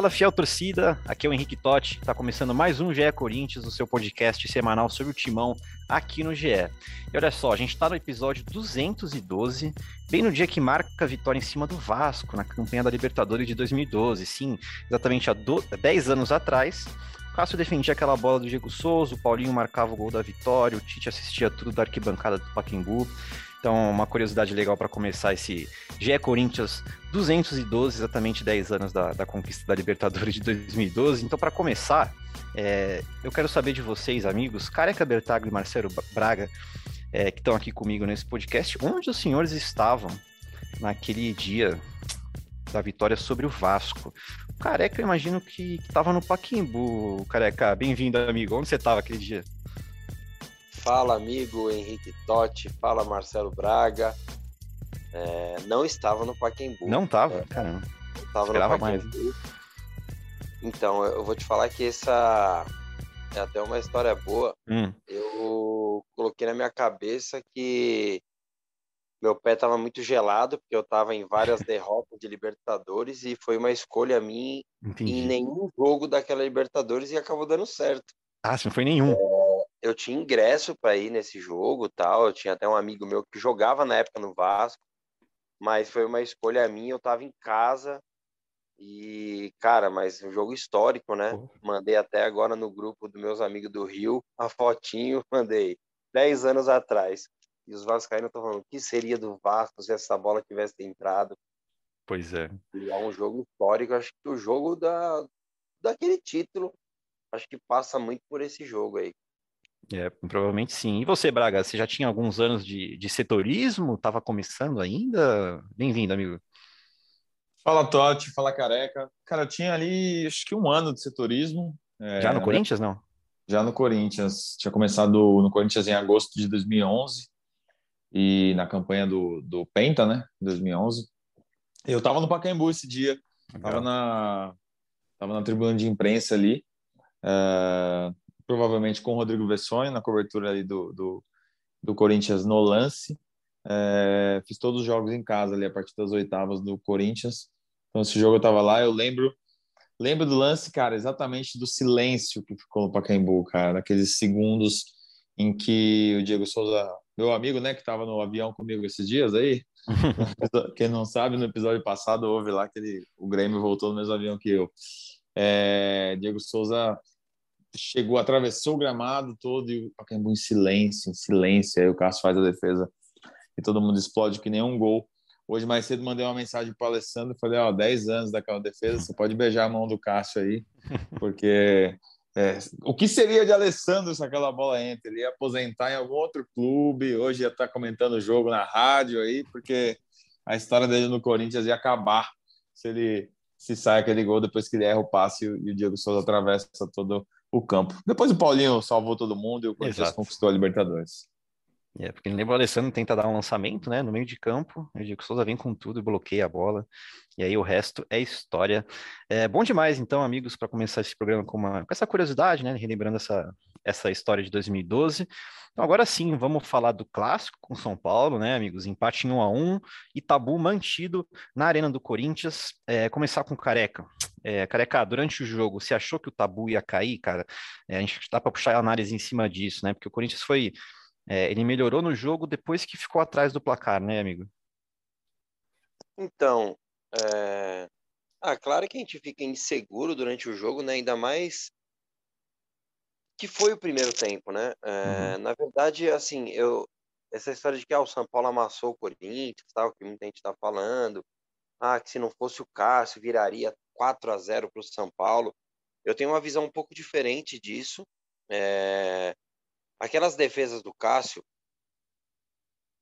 Fala, fiel torcida, aqui é o Henrique Totti, está começando mais um GE Corinthians, o seu podcast semanal sobre o timão aqui no GE. E olha só, a gente está no episódio 212, bem no dia que marca a vitória em cima do Vasco, na campanha da Libertadores de 2012. Sim, exatamente há 10 anos atrás, o Cássio defendia aquela bola do Diego Souza, o Paulinho marcava o gol da vitória, o Tite assistia tudo da arquibancada do Pacaembu. Então, uma curiosidade legal para começar esse GE Corinthians 212, exatamente 10 anos da, da conquista da Libertadores de 2012. Então, para começar, é, eu quero saber de vocês, amigos, Careca Bertago e Marcelo Braga, é, que estão aqui comigo nesse podcast, onde os senhores estavam naquele dia da vitória sobre o Vasco? Careca, eu imagino que estava no Paquimbu. Careca, bem-vindo, amigo. Onde você estava aquele dia? Fala, amigo Henrique Totti. Fala, Marcelo Braga. É, não estava no Paquembu. Não estava? É, Caramba. Estava no Paquembu. Mais. Então, eu vou te falar que essa é até uma história boa. Hum. Eu coloquei na minha cabeça que meu pé estava muito gelado, porque eu estava em várias derrotas de Libertadores e foi uma escolha minha Entendi. em nenhum jogo daquela Libertadores e acabou dando certo. Ah, se não foi nenhum. É, eu tinha ingresso para ir nesse jogo, tal. Eu tinha até um amigo meu que jogava na época no Vasco, mas foi uma escolha minha. Eu estava em casa e, cara, mas um jogo histórico, né? Mandei até agora no grupo dos meus amigos do Rio a fotinho, mandei 10 anos atrás. E os vascaínos estão falando, o que seria do Vasco se essa bola tivesse entrado? Pois é. E é um jogo histórico. Acho que o jogo da, daquele título, acho que passa muito por esse jogo aí. É, provavelmente sim. E você, Braga, você já tinha alguns anos de, de setorismo? Estava começando ainda? Bem-vindo, amigo. Fala, Totti. Fala, Careca. Cara, eu tinha ali, acho que um ano de setorismo. É, já no Corinthians, não? Já no Corinthians. Tinha começado no Corinthians em agosto de 2011 e na campanha do, do Penta, né, 2011. Eu estava no Pacaembu esse dia. Estava na, tava na tribuna de imprensa ali. Uh, provavelmente com o Rodrigo Vessone na cobertura ali do, do, do Corinthians no lance. É, fiz todos os jogos em casa ali a partir das oitavas do Corinthians. Então esse jogo eu estava lá, eu lembro lembro do lance, cara, exatamente do silêncio que ficou no Pacaembu, cara, aqueles segundos em que o Diego Souza, meu amigo, né, que estava no avião comigo esses dias aí, quem não sabe, no episódio passado houve lá que ele, o Grêmio voltou no mesmo avião que eu. É, Diego Souza chegou, atravessou o gramado todo e o Pacaembu em silêncio, em silêncio. Aí o Cássio faz a defesa e todo mundo explode que nem um gol. Hoje mais cedo mandei uma mensagem para o Alessandro, falei, ó, 10 anos daquela defesa, você pode beijar a mão do Cássio aí, porque é, o que seria de Alessandro se aquela bola entra? Ele ia aposentar em algum outro clube, hoje ia estar tá comentando o jogo na rádio aí, porque a história dele no Corinthians ia acabar se ele se sai aquele gol depois que ele erra o passe e o Diego Souza atravessa todo o campo. Depois o Paulinho salvou todo mundo e o Corinthians conquistou a Libertadores. É, porque lembra o Alessandro tenta dar um lançamento, né, no meio de campo, o Diego Souza vem com tudo e bloqueia a bola, e aí o resto é história. É bom demais, então, amigos, para começar esse programa com, uma, com essa curiosidade, né, relembrando essa, essa história de 2012. Então, agora sim, vamos falar do clássico com São Paulo, né, amigos? Empate em 1 a 1 e tabu mantido na Arena do Corinthians. É, começar com Careca. É, Careca, durante o jogo, você achou que o tabu ia cair, cara? É, a gente dá para puxar a análise em cima disso, né? Porque o Corinthians foi. É, ele melhorou no jogo depois que ficou atrás do placar, né, amigo? Então, é... ah, claro que a gente fica inseguro durante o jogo, né? Ainda mais que foi o primeiro tempo, né? É, uhum. Na verdade, assim, eu essa história de que ah, o São Paulo amassou o Corinthians, tal, que muita gente está falando, ah, que se não fosse o Cássio viraria 4 a 0 para o São Paulo. Eu tenho uma visão um pouco diferente disso. É... Aquelas defesas do Cássio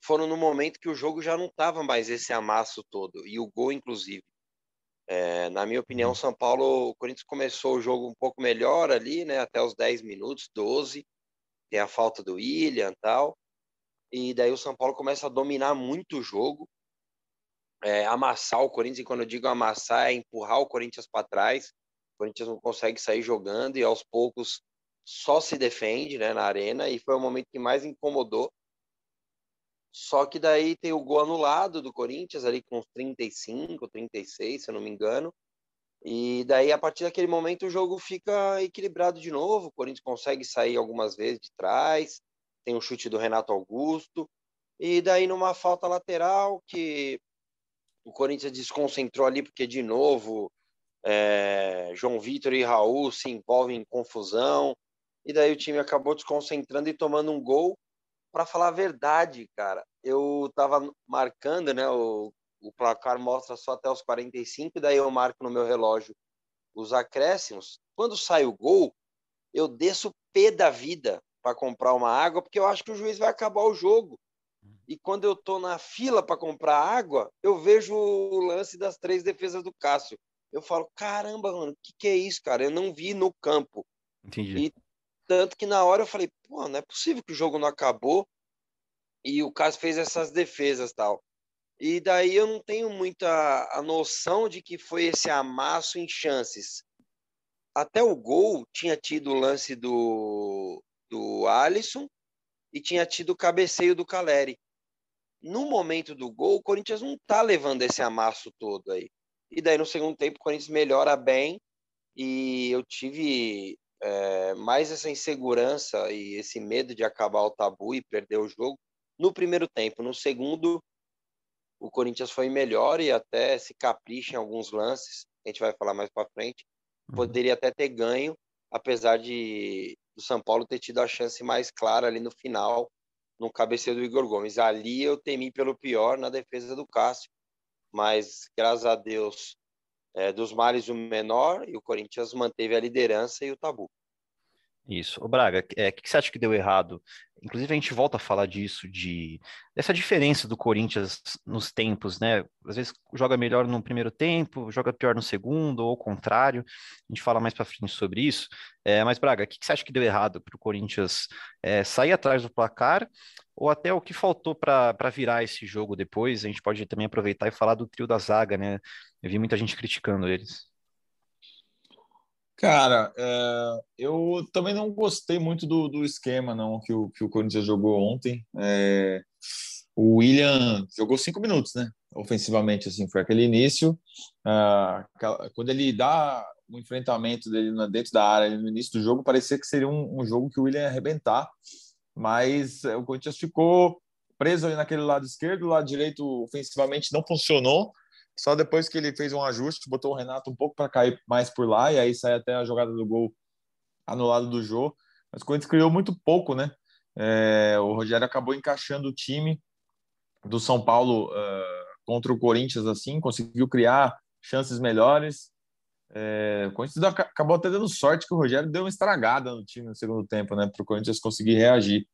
foram no momento que o jogo já não estava mais esse amasso todo, e o gol, inclusive. É, na minha opinião, uhum. São Paulo, o Corinthians começou o jogo um pouco melhor ali, né, até os 10 minutos, 12, tem a falta do William e tal, e daí o São Paulo começa a dominar muito o jogo, é, amassar o Corinthians, e quando eu digo amassar, é empurrar o Corinthians para trás. O Corinthians não consegue sair jogando e aos poucos só se defende né, na arena, e foi o momento que mais incomodou. Só que daí tem o gol anulado do Corinthians, ali com uns 35, 36, se eu não me engano. E daí, a partir daquele momento, o jogo fica equilibrado de novo. O Corinthians consegue sair algumas vezes de trás. Tem o chute do Renato Augusto. E daí, numa falta lateral, que o Corinthians desconcentrou ali, porque, de novo, é, João Vitor e Raul se envolvem em confusão. E daí o time acabou desconcentrando e tomando um gol. Para falar a verdade, cara, eu tava marcando, né? O, o placar mostra só até os 45, daí eu marco no meu relógio os acréscimos. Quando sai o gol, eu desço pé da vida para comprar uma água, porque eu acho que o juiz vai acabar o jogo. E quando eu tô na fila para comprar água, eu vejo o lance das três defesas do Cássio. Eu falo, caramba, mano, o que, que é isso, cara? Eu não vi no campo. Entendi. E tanto que na hora eu falei, pô, não é possível que o jogo não acabou e o Cássio fez essas defesas tal. E daí eu não tenho muita a noção de que foi esse amasso em chances. Até o gol tinha tido o lance do, do Alisson e tinha tido o cabeceio do Caleri. No momento do gol, o Corinthians não tá levando esse amasso todo aí. E daí no segundo tempo o Corinthians melhora bem e eu tive é, mais essa insegurança e esse medo de acabar o tabu e perder o jogo no primeiro tempo. No segundo, o Corinthians foi melhor e até se capricha em alguns lances. A gente vai falar mais para frente. Uhum. Poderia até ter ganho, apesar de o São Paulo ter tido a chance mais clara ali no final, no cabeceio do Igor Gomes. Ali eu temi pelo pior na defesa do Cássio mas graças a Deus, é, dos males o menor, e o Corinthians manteve a liderança e o tabu. Isso. Braga, o é, que, que você acha que deu errado? Inclusive, a gente volta a falar disso, de dessa diferença do Corinthians nos tempos, né? Às vezes joga melhor no primeiro tempo, joga pior no segundo, ou o contrário. A gente fala mais para frente sobre isso. É, mas, Braga, o que, que você acha que deu errado para o Corinthians é, sair atrás do placar ou até o que faltou para virar esse jogo depois. A gente pode também aproveitar e falar do trio da zaga, né? Eu vi muita gente criticando eles. Cara, é, eu também não gostei muito do, do esquema não que o, que o Corinthians jogou ontem. É, o William jogou cinco minutos, né? Ofensivamente, assim, foi aquele início. Ah, quando ele dá o enfrentamento dele dentro da área no início do jogo, parecia que seria um, um jogo que o William ia arrebentar mas eh, o Corinthians ficou preso ali naquele lado esquerdo, o lado direito ofensivamente não funcionou. Só depois que ele fez um ajuste, botou o Renato um pouco para cair mais por lá, e aí sai até a jogada do gol anulado do jogo. Mas o Corinthians criou muito pouco, né? É, o Rogério acabou encaixando o time do São Paulo uh, contra o Corinthians, assim, conseguiu criar chances melhores. É, o Corinthians acabou até dando sorte que o Rogério deu uma estragada no time no segundo tempo, né? Para o Corinthians conseguir reagir.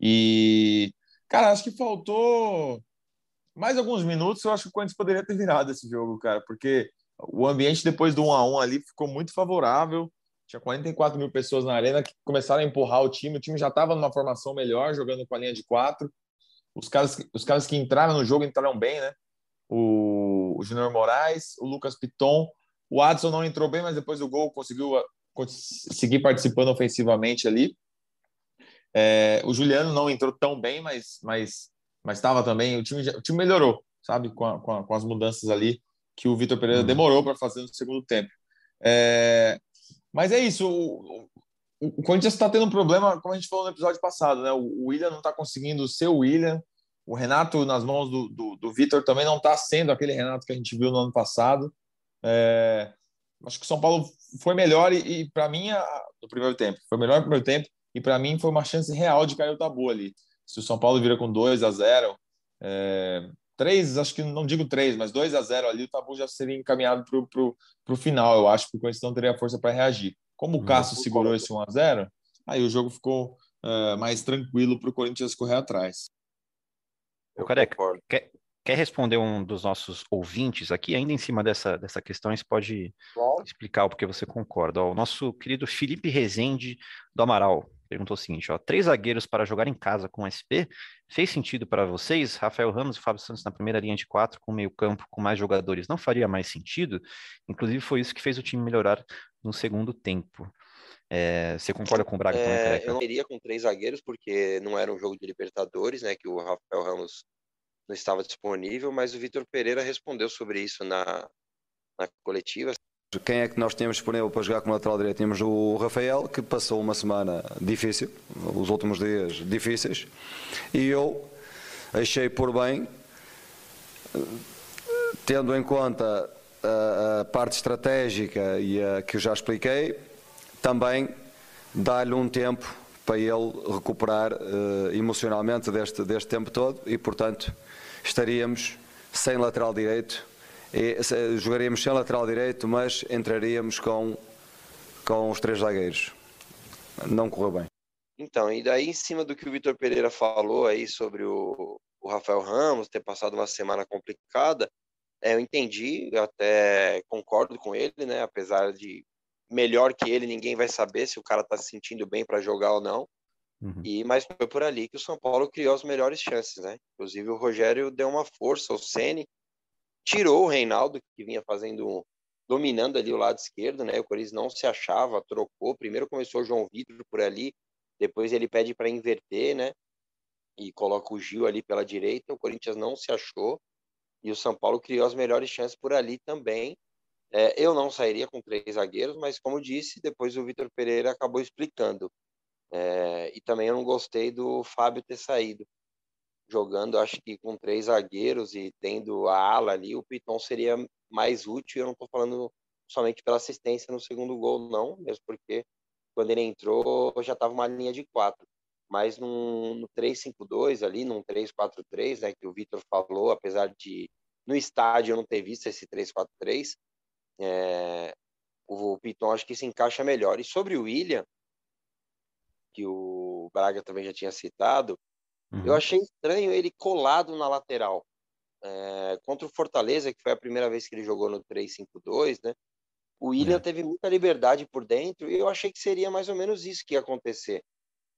E, cara, acho que faltou mais alguns minutos. Eu acho que o Corinthians poderia ter virado esse jogo, cara, porque o ambiente depois do 1 a 1 ali ficou muito favorável. Tinha 44 mil pessoas na arena que começaram a empurrar o time. O time já estava numa formação melhor, jogando com a linha de quatro. Os caras, os caras que entraram no jogo entraram bem, né? O, o Júnior Moraes, o Lucas Piton o Adson não entrou bem, mas depois do gol conseguiu seguir participando ofensivamente ali. É, o Juliano não entrou tão bem, mas mas mas estava também. O time, o time melhorou, sabe, com, a, com, a, com as mudanças ali que o Vitor Pereira uhum. demorou para fazer no segundo tempo. É, mas é isso. O, o, o Corinthians está tendo um problema, como a gente falou no episódio passado, né? O, o William não está conseguindo ser o William. O Renato, nas mãos do, do, do Vitor, também não está sendo aquele Renato que a gente viu no ano passado. É, acho que o São Paulo foi melhor e, e para mim, a, no primeiro tempo, foi melhor no primeiro tempo e para mim foi uma chance real de cair o tabu ali. Se o São Paulo vira com 2 a 0 é, 3, acho que não digo 3, mas 2 a 0 ali, o tabu já seria encaminhado para o final, eu acho, que o Corinthians não teria força para reagir. Como o Cássio segurou esse 1 a 0 aí o jogo ficou é, mais tranquilo para o Corinthians correr atrás. Eu, Careca, quer, Quer responder um dos nossos ouvintes aqui, ainda em cima dessa, dessa questão, você pode Bom. explicar o porquê você concorda. Ó, o nosso querido Felipe Rezende do Amaral perguntou o seguinte: ó, três zagueiros para jogar em casa com SP, fez sentido para vocês? Rafael Ramos e Fábio Santos na primeira linha de quatro, com meio campo, com mais jogadores, não faria mais sentido? Inclusive, foi isso que fez o time melhorar no segundo tempo. É, você concorda com o Braga é, Eu não iria com três zagueiros, porque não era um jogo de Libertadores, né? Que o Rafael Ramos não estava disponível, mas o Vitor Pereira respondeu sobre isso na, na coletiva. Quem é que nós tínhamos disponível para jogar como lateral direito? Tínhamos o Rafael, que passou uma semana difícil, os últimos dias difíceis, e eu achei por bem, tendo em conta a, a parte estratégica e a que já expliquei, também dar-lhe um tempo para ele recuperar uh, emocionalmente deste, deste tempo todo e, portanto, estaríamos sem lateral direito, e, se, jogaríamos sem lateral direito, mas entraríamos com, com os três zagueiros. Não correu bem. Então, e daí em cima do que o Vitor Pereira falou aí sobre o, o Rafael Ramos ter passado uma semana complicada, é, eu entendi, eu até concordo com ele, né? Apesar de melhor que ele, ninguém vai saber se o cara tá se sentindo bem para jogar ou não. Uhum. E mas foi por ali que o São Paulo criou as melhores chances, né? Inclusive o Rogério deu uma força, o Ceni tirou o Reinaldo que vinha fazendo dominando ali o lado esquerdo, né? O Corinthians não se achava, trocou. Primeiro começou o João Vitor por ali, depois ele pede para inverter, né? E coloca o Gil ali pela direita. O Corinthians não se achou e o São Paulo criou as melhores chances por ali também. É, eu não sairia com três zagueiros, mas como disse, depois o Vitor Pereira acabou explicando. É, e também eu não gostei do Fábio ter saído. Jogando, acho que com três zagueiros e tendo a ala ali, o Piton seria mais útil. Eu não estou falando somente pela assistência no segundo gol, não, mesmo porque quando ele entrou já estava uma linha de quatro. Mas no, no 3-5-2 ali, num 3-4-3, né, que o Vitor falou, apesar de no estádio eu não ter visto esse 3-4-3, é, o Piton acho que se encaixa melhor. E sobre o William, que o Braga também já tinha citado, uhum. eu achei estranho ele colado na lateral. É, contra o Fortaleza, que foi a primeira vez que ele jogou no 3-5-2, né? O William é. teve muita liberdade por dentro e eu achei que seria mais ou menos isso que ia acontecer.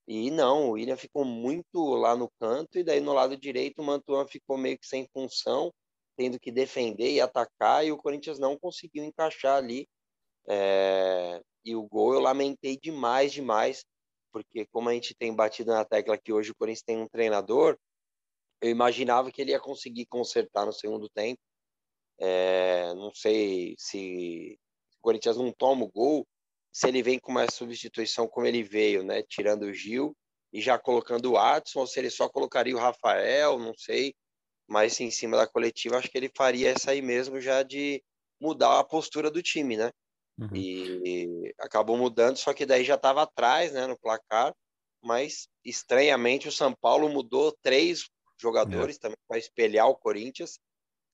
E não, o William ficou muito lá no canto e daí no lado direito o Mantuan ficou meio que sem função tendo que defender e atacar, e o Corinthians não conseguiu encaixar ali. É... E o gol eu lamentei demais, demais, porque como a gente tem batido na tecla que hoje o Corinthians tem um treinador, eu imaginava que ele ia conseguir consertar no segundo tempo. É... Não sei se o Corinthians não toma o gol, se ele vem com uma substituição como ele veio, né? Tirando o Gil e já colocando o Adson, ou se ele só colocaria o Rafael, não sei mas em cima da coletiva acho que ele faria essa aí mesmo já de mudar a postura do time, né? Uhum. E acabou mudando, só que daí já estava atrás, né, no placar, mas estranhamente o São Paulo mudou três jogadores é. também para espelhar o Corinthians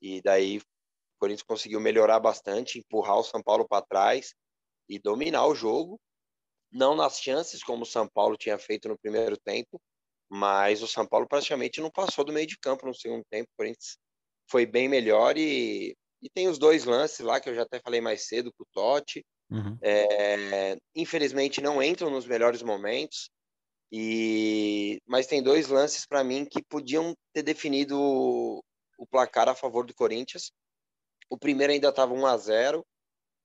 e daí o Corinthians conseguiu melhorar bastante, empurrar o São Paulo para trás e dominar o jogo, não nas chances como o São Paulo tinha feito no primeiro tempo, mas o São Paulo praticamente não passou do meio de campo no segundo tempo. O Corinthians foi bem melhor e, e tem os dois lances lá que eu já até falei mais cedo com o Totti. Uhum. É, infelizmente não entram nos melhores momentos. E mas tem dois lances para mim que podiam ter definido o, placar a favor do Corinthians. O primeiro ainda estava 1 a 0.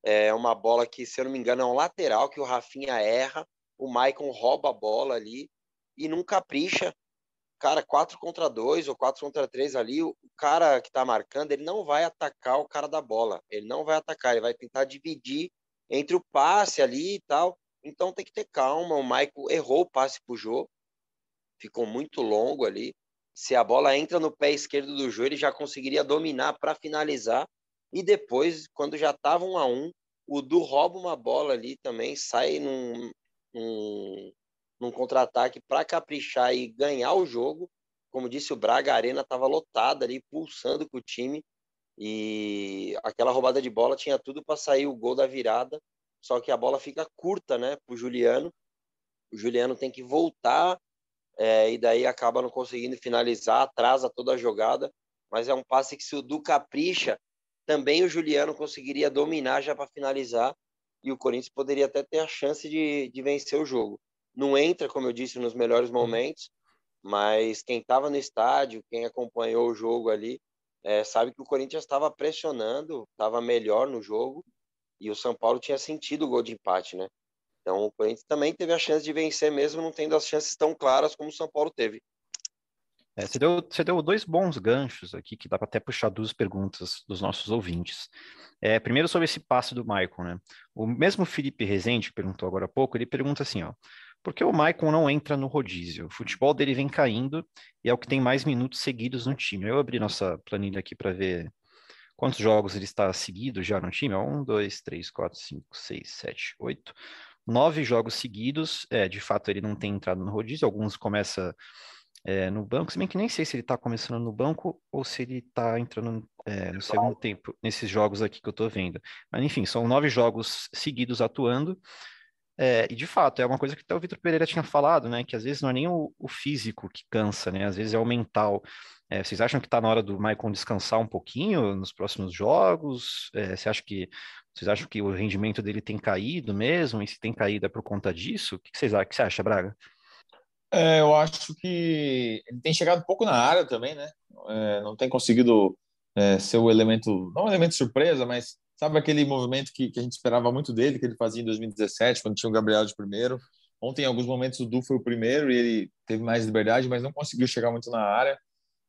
É uma bola que, se eu não me engano, é um lateral que o Rafinha erra, o Maicon rouba a bola ali e não capricha. Cara, 4 contra 2 ou 4 contra 3 ali, o cara que tá marcando, ele não vai atacar o cara da bola. Ele não vai atacar, ele vai tentar dividir entre o passe ali e tal. Então tem que ter calma. O Michael errou o passe pro Jô, ficou muito longo ali. Se a bola entra no pé esquerdo do Jô, ele já conseguiria dominar para finalizar. E depois, quando já tava um a um, o Du rouba uma bola ali também, sai num, num, num contra-ataque para caprichar e ganhar o jogo. Como disse o Braga, a arena estava lotada ali, pulsando com o time. E aquela roubada de bola tinha tudo para sair o gol da virada, só que a bola fica curta, né, para o Juliano. O Juliano tem que voltar é, e daí acaba não conseguindo finalizar, atrasa toda a jogada. Mas é um passe que se o Du capricha, também o Juliano conseguiria dominar já para finalizar e o Corinthians poderia até ter a chance de, de vencer o jogo não entra, como eu disse, nos melhores uhum. momentos, mas quem estava no estádio, quem acompanhou o jogo ali, é, sabe que o Corinthians estava pressionando, estava melhor no jogo, e o São Paulo tinha sentido o gol de empate, né? Então o Corinthians também teve a chance de vencer, mesmo não tendo as chances tão claras como o São Paulo teve. É, você, deu, você deu dois bons ganchos aqui, que dá para até puxar duas perguntas dos nossos ouvintes. É, primeiro sobre esse passe do Maicon, né? O mesmo Felipe Rezende, que perguntou agora há pouco, ele pergunta assim, ó, por que o Maicon não entra no rodízio? O futebol dele vem caindo e é o que tem mais minutos seguidos no time. Eu abri nossa planilha aqui para ver quantos jogos ele está seguido já no time. Um, dois, três, quatro, cinco, seis, sete, oito. Nove jogos seguidos. É, de fato, ele não tem entrado no rodízio. Alguns começa é, no banco, se bem que nem sei se ele está começando no banco ou se ele está entrando é, no segundo tempo, nesses jogos aqui que eu estou vendo. Mas enfim, são nove jogos seguidos atuando. É, e de fato, é uma coisa que até o Vitor Pereira tinha falado, né? Que às vezes não é nem o, o físico que cansa, né? Às vezes é o mental. É, vocês acham que está na hora do Maicon descansar um pouquinho nos próximos jogos? É, você acha que vocês acham que o rendimento dele tem caído mesmo? E se tem caído é por conta disso? O que, vocês, o que você acha, Braga? É, eu acho que ele tem chegado pouco na área também, né? É, não tem conseguido é, ser o elemento, não um elemento surpresa, mas Sabe aquele movimento que, que a gente esperava muito dele, que ele fazia em 2017, quando tinha o Gabriel de primeiro? Ontem, em alguns momentos, o Du foi o primeiro e ele teve mais liberdade, mas não conseguiu chegar muito na área.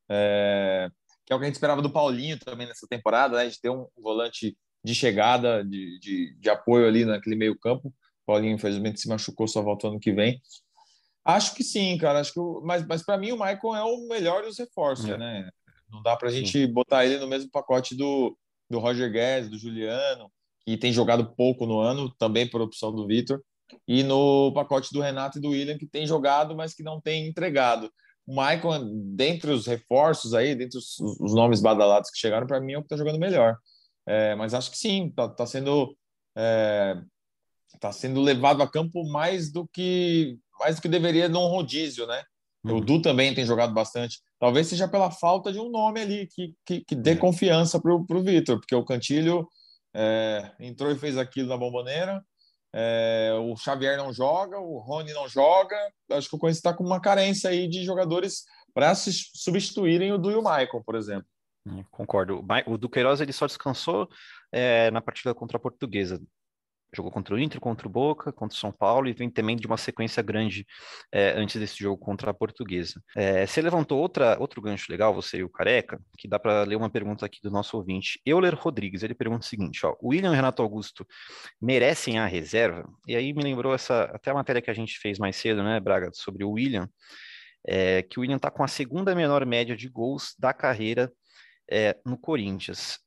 É... Que é o que a gente esperava do Paulinho também nessa temporada, né? De ter um volante de chegada, de, de, de apoio ali naquele meio campo. O Paulinho, infelizmente, se machucou, só voltou ano que vem. Acho que sim, cara. Acho que o... mas, mas para mim o Michael é o melhor dos reforços, é. né? Não dá para a gente botar ele no mesmo pacote do, do Roger Guedes, do Juliano, que tem jogado pouco no ano, também por opção do Vitor, e no pacote do Renato e do William, que tem jogado, mas que não tem entregado. O Michael, dentre os reforços aí, dentre os, os nomes badalados que chegaram, para mim é o que está jogando melhor. É, mas acho que sim, está tá sendo é, tá sendo levado a campo mais do que mais do que deveria num rodízio, né? Uhum. O Du também tem jogado bastante. Talvez seja pela falta de um nome ali que, que, que dê é. confiança para o Vitor, porque o Cantilho é, entrou e fez aquilo na bomboneira. É, o Xavier não joga, o Rony não joga. Acho que o Corinthians está com uma carência aí de jogadores para substituírem o Du e o Michael, por exemplo. Concordo. O Duqueiroz ele só descansou é, na partida contra a Portuguesa. Jogou contra o Inter, contra o Boca, contra o São Paulo e vem também de uma sequência grande é, antes desse jogo contra a Portuguesa. É, você levantou outra, outro gancho legal, você e o Careca, que dá para ler uma pergunta aqui do nosso ouvinte. Euler Rodrigues, ele pergunta o seguinte: ó, o William e Renato Augusto merecem a reserva? E aí me lembrou essa até a matéria que a gente fez mais cedo, né, Braga, sobre o William, é, que o William está com a segunda menor média de gols da carreira é, no Corinthians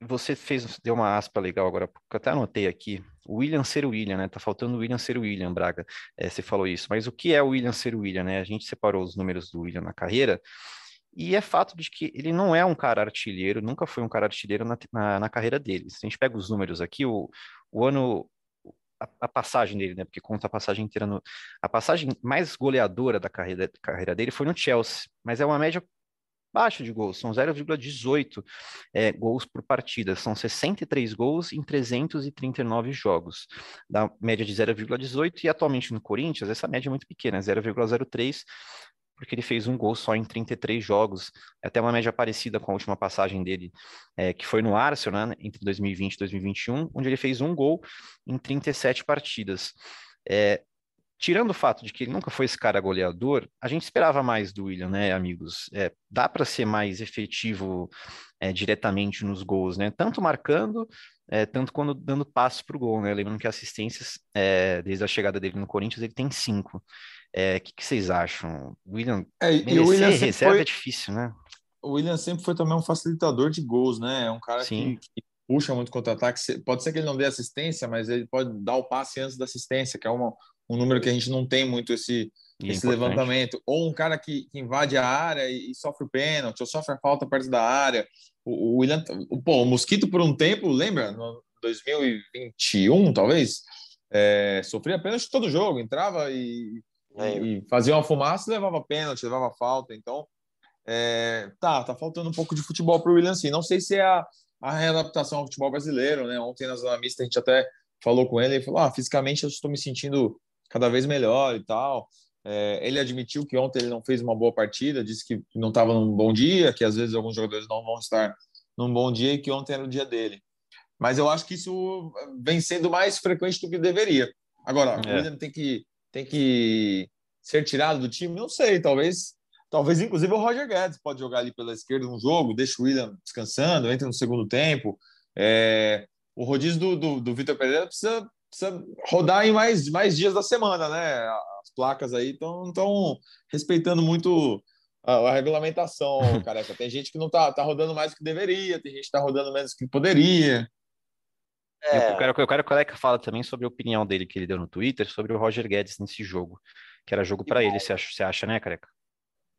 você fez, deu uma aspa legal agora, porque eu até anotei aqui. William ser William, né? Tá faltando William ser William, Braga. É, você falou isso. Mas o que é o William ser William, né? A gente separou os números do William na carreira. E é fato de que ele não é um cara artilheiro, nunca foi um cara artilheiro na, na, na carreira dele. Se a gente pega os números aqui, o, o ano, a, passagem dele, né? Porque conta a passagem inteira no. A passagem mais goleadora da carreira, carreira dele foi no Chelsea, mas é uma média baixa de gols, são 0,18 é, gols por partida, são 63 gols em 339 jogos, da média de 0,18 e atualmente no Corinthians essa média é muito pequena, 0,03 porque ele fez um gol só em 33 jogos, é até uma média parecida com a última passagem dele, é, que foi no Arsenal, né, entre 2020 e 2021, onde ele fez um gol em 37 partidas. É, tirando o fato de que ele nunca foi esse cara goleador, a gente esperava mais do William, né, amigos? É, dá para ser mais efetivo é, diretamente nos gols, né? Tanto marcando, é, tanto quando dando passos para o gol, né? Lembrando que assistências, é, desde a chegada dele no Corinthians, ele tem cinco. O é, que, que, vocês acham? William, é, e o William reserva foi... é difícil, né? O William sempre foi também um facilitador de gols, né? É um cara que, que, puxa muito contra-ataque. Pode ser que ele não dê assistência, mas ele pode dar o passe antes da assistência, que é uma, um número que a gente não tem muito esse, é esse levantamento. Ou um cara que, que invade a área e, e, sofre o pênalti, ou sofre a falta perto da área. O, o William, o, pô, o Mosquito por um tempo, lembra? No 2021, talvez, é, sofria pênalti todo jogo, entrava e, é. e fazia uma fumaça e levava pênalti, levava falta. Então, é, tá, tá faltando um pouco de futebol para o William, sim. Não sei se é a, a readaptação ao futebol brasileiro, né? Ontem na zona mista a gente até falou com ele e falou: ah, fisicamente eu estou me sentindo cada vez melhor e tal. É, ele admitiu que ontem ele não fez uma boa partida, disse que não estava num bom dia, que às vezes alguns jogadores não vão estar num bom dia e que ontem era o dia dele. Mas eu acho que isso vem sendo mais frequente do que deveria. Agora, é. o William tem que, tem que ser tirado do time? Não sei, talvez Talvez, inclusive, o Roger Guedes pode jogar ali pela esquerda um jogo, deixa o William descansando, entra no segundo tempo. É, o rodízio do, do, do Vitor Pereira precisa, precisa rodar em mais, mais dias da semana, né? As placas aí estão respeitando muito a, a, regulamentação, careca. Tem gente que não tá, tá rodando mais do que deveria, tem gente que tá rodando menos do que poderia. É. Eu, quero, eu quero que o Careca fala também sobre a opinião dele que ele deu no Twitter sobre o Roger Guedes nesse jogo, que era jogo para ele, você acha, você acha, né, Careca?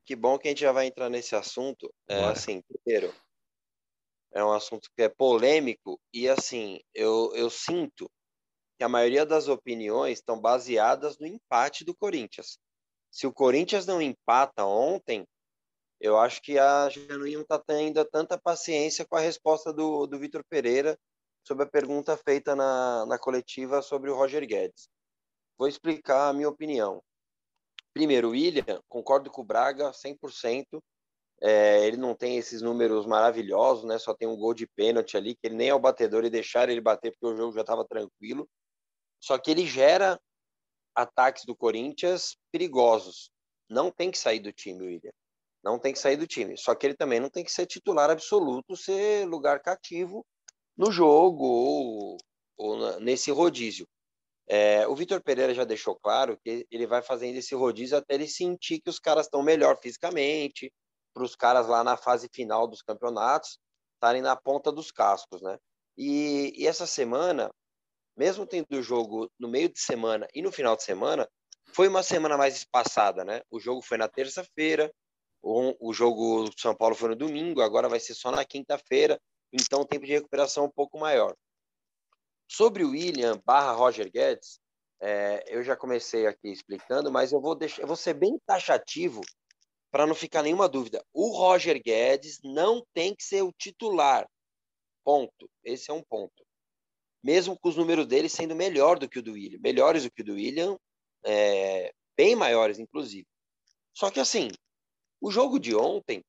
Que bom que a gente já vai entrar nesse assunto. É, assim, primeiro, é um assunto que é polêmico e, assim, eu, eu sinto que a maioria das opiniões estão baseadas no empate do Corinthians. Se o Corinthians não empata ontem, eu acho que a gente não estar tendo tanta paciência com a resposta do, do Vitor Pereira sobre a pergunta feita na, na coletiva sobre o Roger Guedes. Vou explicar a minha opinião. Primeiro, o William, concordo com o Braga 100%. É, ele não tem esses números maravilhosos, né? Só tem um gol de pênalti ali, que ele nem é o batedor e deixaram ele bater porque o jogo já estava tranquilo. Só que ele gera ataques do Corinthians perigosos. Não tem que sair do time, William. Não tem que sair do time. Só que ele também não tem que ser titular absoluto, ser lugar cativo no jogo ou, ou nesse rodízio. É, o Vitor Pereira já deixou claro que ele vai fazendo esse rodízio até ele sentir que os caras estão melhor fisicamente, para os caras lá na fase final dos campeonatos estarem na ponta dos cascos, né? E, e essa semana, mesmo tendo jogo no meio de semana e no final de semana, foi uma semana mais espaçada, né? O jogo foi na terça-feira, o, o jogo do São Paulo foi no domingo, agora vai ser só na quinta-feira, então o tempo de recuperação é um pouco maior. Sobre o William barra Roger Guedes, é, eu já comecei aqui explicando, mas eu vou, deixar, eu vou ser bem taxativo para não ficar nenhuma dúvida. O Roger Guedes não tem que ser o titular. Ponto. Esse é um ponto. Mesmo com os números dele sendo melhor do que o do William, melhores do que o do William, é, bem maiores, inclusive. Só que assim, o jogo de ontem,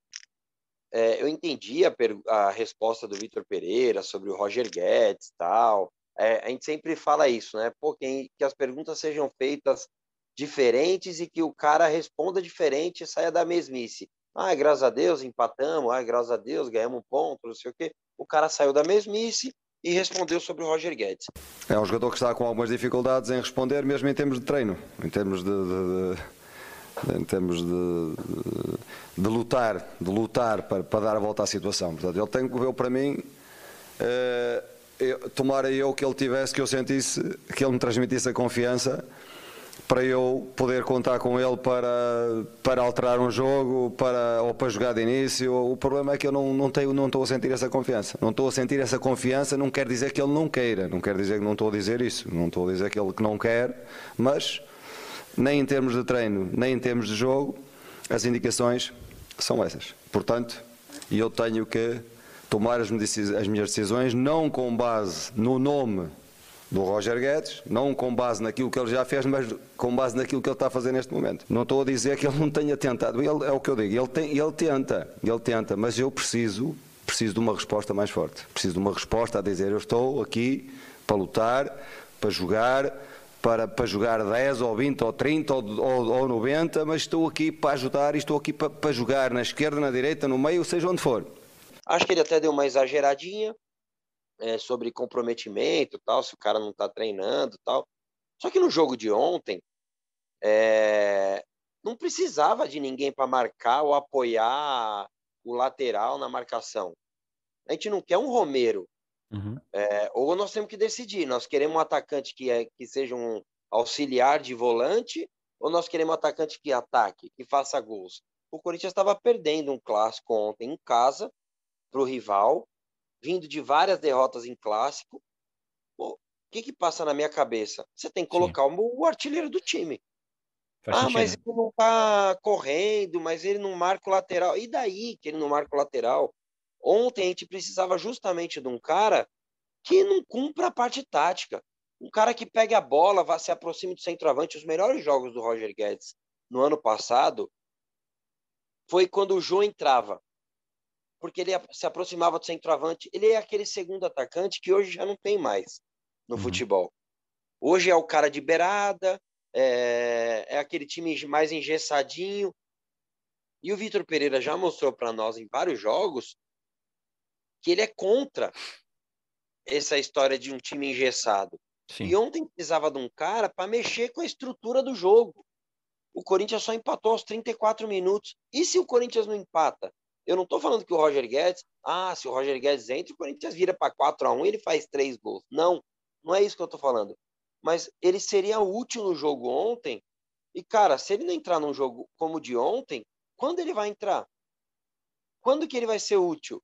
é, eu entendi a, a resposta do Vitor Pereira sobre o Roger Guedes tal. É, a gente sempre fala isso, né? Pô, que, que as perguntas sejam feitas diferentes e que o cara responda diferente e saia da mesmice. Ah, graças a Deus empatamos, ah, graças a Deus ganhamos um ponto, não sei o quê. O cara saiu da mesmice e respondeu sobre o Roger Guedes. É um jogador que está com algumas dificuldades em responder, mesmo em termos de treino, em termos de, de, de em termos de, de, lutar, de lutar para, para dar a volta à situação. Portanto, ele tem que ver para mim. Uh, eu, tomara eu que ele tivesse, que eu sentisse, que ele me transmitisse a confiança para eu poder contar com ele para, para alterar um jogo para, ou para jogar de início. O problema é que eu não, não, tenho, não estou a sentir essa confiança. Não estou a sentir essa confiança, não quer dizer que ele não queira, não quer dizer que não estou a dizer isso, não estou a dizer que ele que não quer, mas nem em termos de treino, nem em termos de jogo, as indicações são essas. Portanto, eu tenho que tomar as minhas decisões não com base no nome do Roger Guedes, não com base naquilo que ele já fez, mas com base naquilo que ele está a fazer neste momento. Não estou a dizer que ele não tenha tentado, ele, é o que eu digo, ele, tem, ele tenta, ele tenta, mas eu preciso, preciso de uma resposta mais forte, preciso de uma resposta a dizer eu estou aqui para lutar, para jogar, para, para jogar 10 ou 20 ou 30 ou, ou, ou 90, mas estou aqui para ajudar e estou aqui para, para jogar na esquerda, na direita, no meio, seja onde for. Acho que ele até deu uma exageradinha é, sobre comprometimento, tal, se o cara não está treinando, tal. Só que no jogo de ontem é, não precisava de ninguém para marcar ou apoiar o lateral na marcação. A gente não quer um Romero. Uhum. É, ou nós temos que decidir. Nós queremos um atacante que, é, que seja um auxiliar de volante ou nós queremos um atacante que ataque, que faça gols. O Corinthians estava perdendo um clássico ontem em casa para o rival, vindo de várias derrotas em clássico. o que, que passa na minha cabeça? Você tem que colocar o, o, artilheiro do time. Faz ah, sentido. mas ele não está correndo, mas ele não marca o lateral. E daí que ele não marca o lateral? Ontem a gente precisava justamente de um cara que não cumpra a parte tática. Um cara que pegue a bola, vá se aproxime do centroavante. Os melhores jogos do Roger Guedes no ano passado foi quando o João entrava porque ele se aproximava do centroavante. Ele é aquele segundo atacante que hoje já não tem mais no uhum. futebol. Hoje é o cara de beirada, é, é, aquele time mais engessadinho. E o Vitor Pereira já mostrou para nós em vários jogos que ele é contra essa história de um time engessado. Sim. E ontem precisava de um cara para mexer com a estrutura do jogo. O Corinthians só empatou aos 34 minutos. E se o Corinthians não empata? Eu não estou falando que o Roger Guedes, ah, se o Roger Guedes entra, o Corinthians vira para 4 a 1 e ele faz três gols. Não, não é isso que eu estou falando. Mas ele seria útil no jogo ontem. E, cara, se ele não entrar num jogo como o de ontem, quando ele vai entrar? Quando que ele vai ser útil?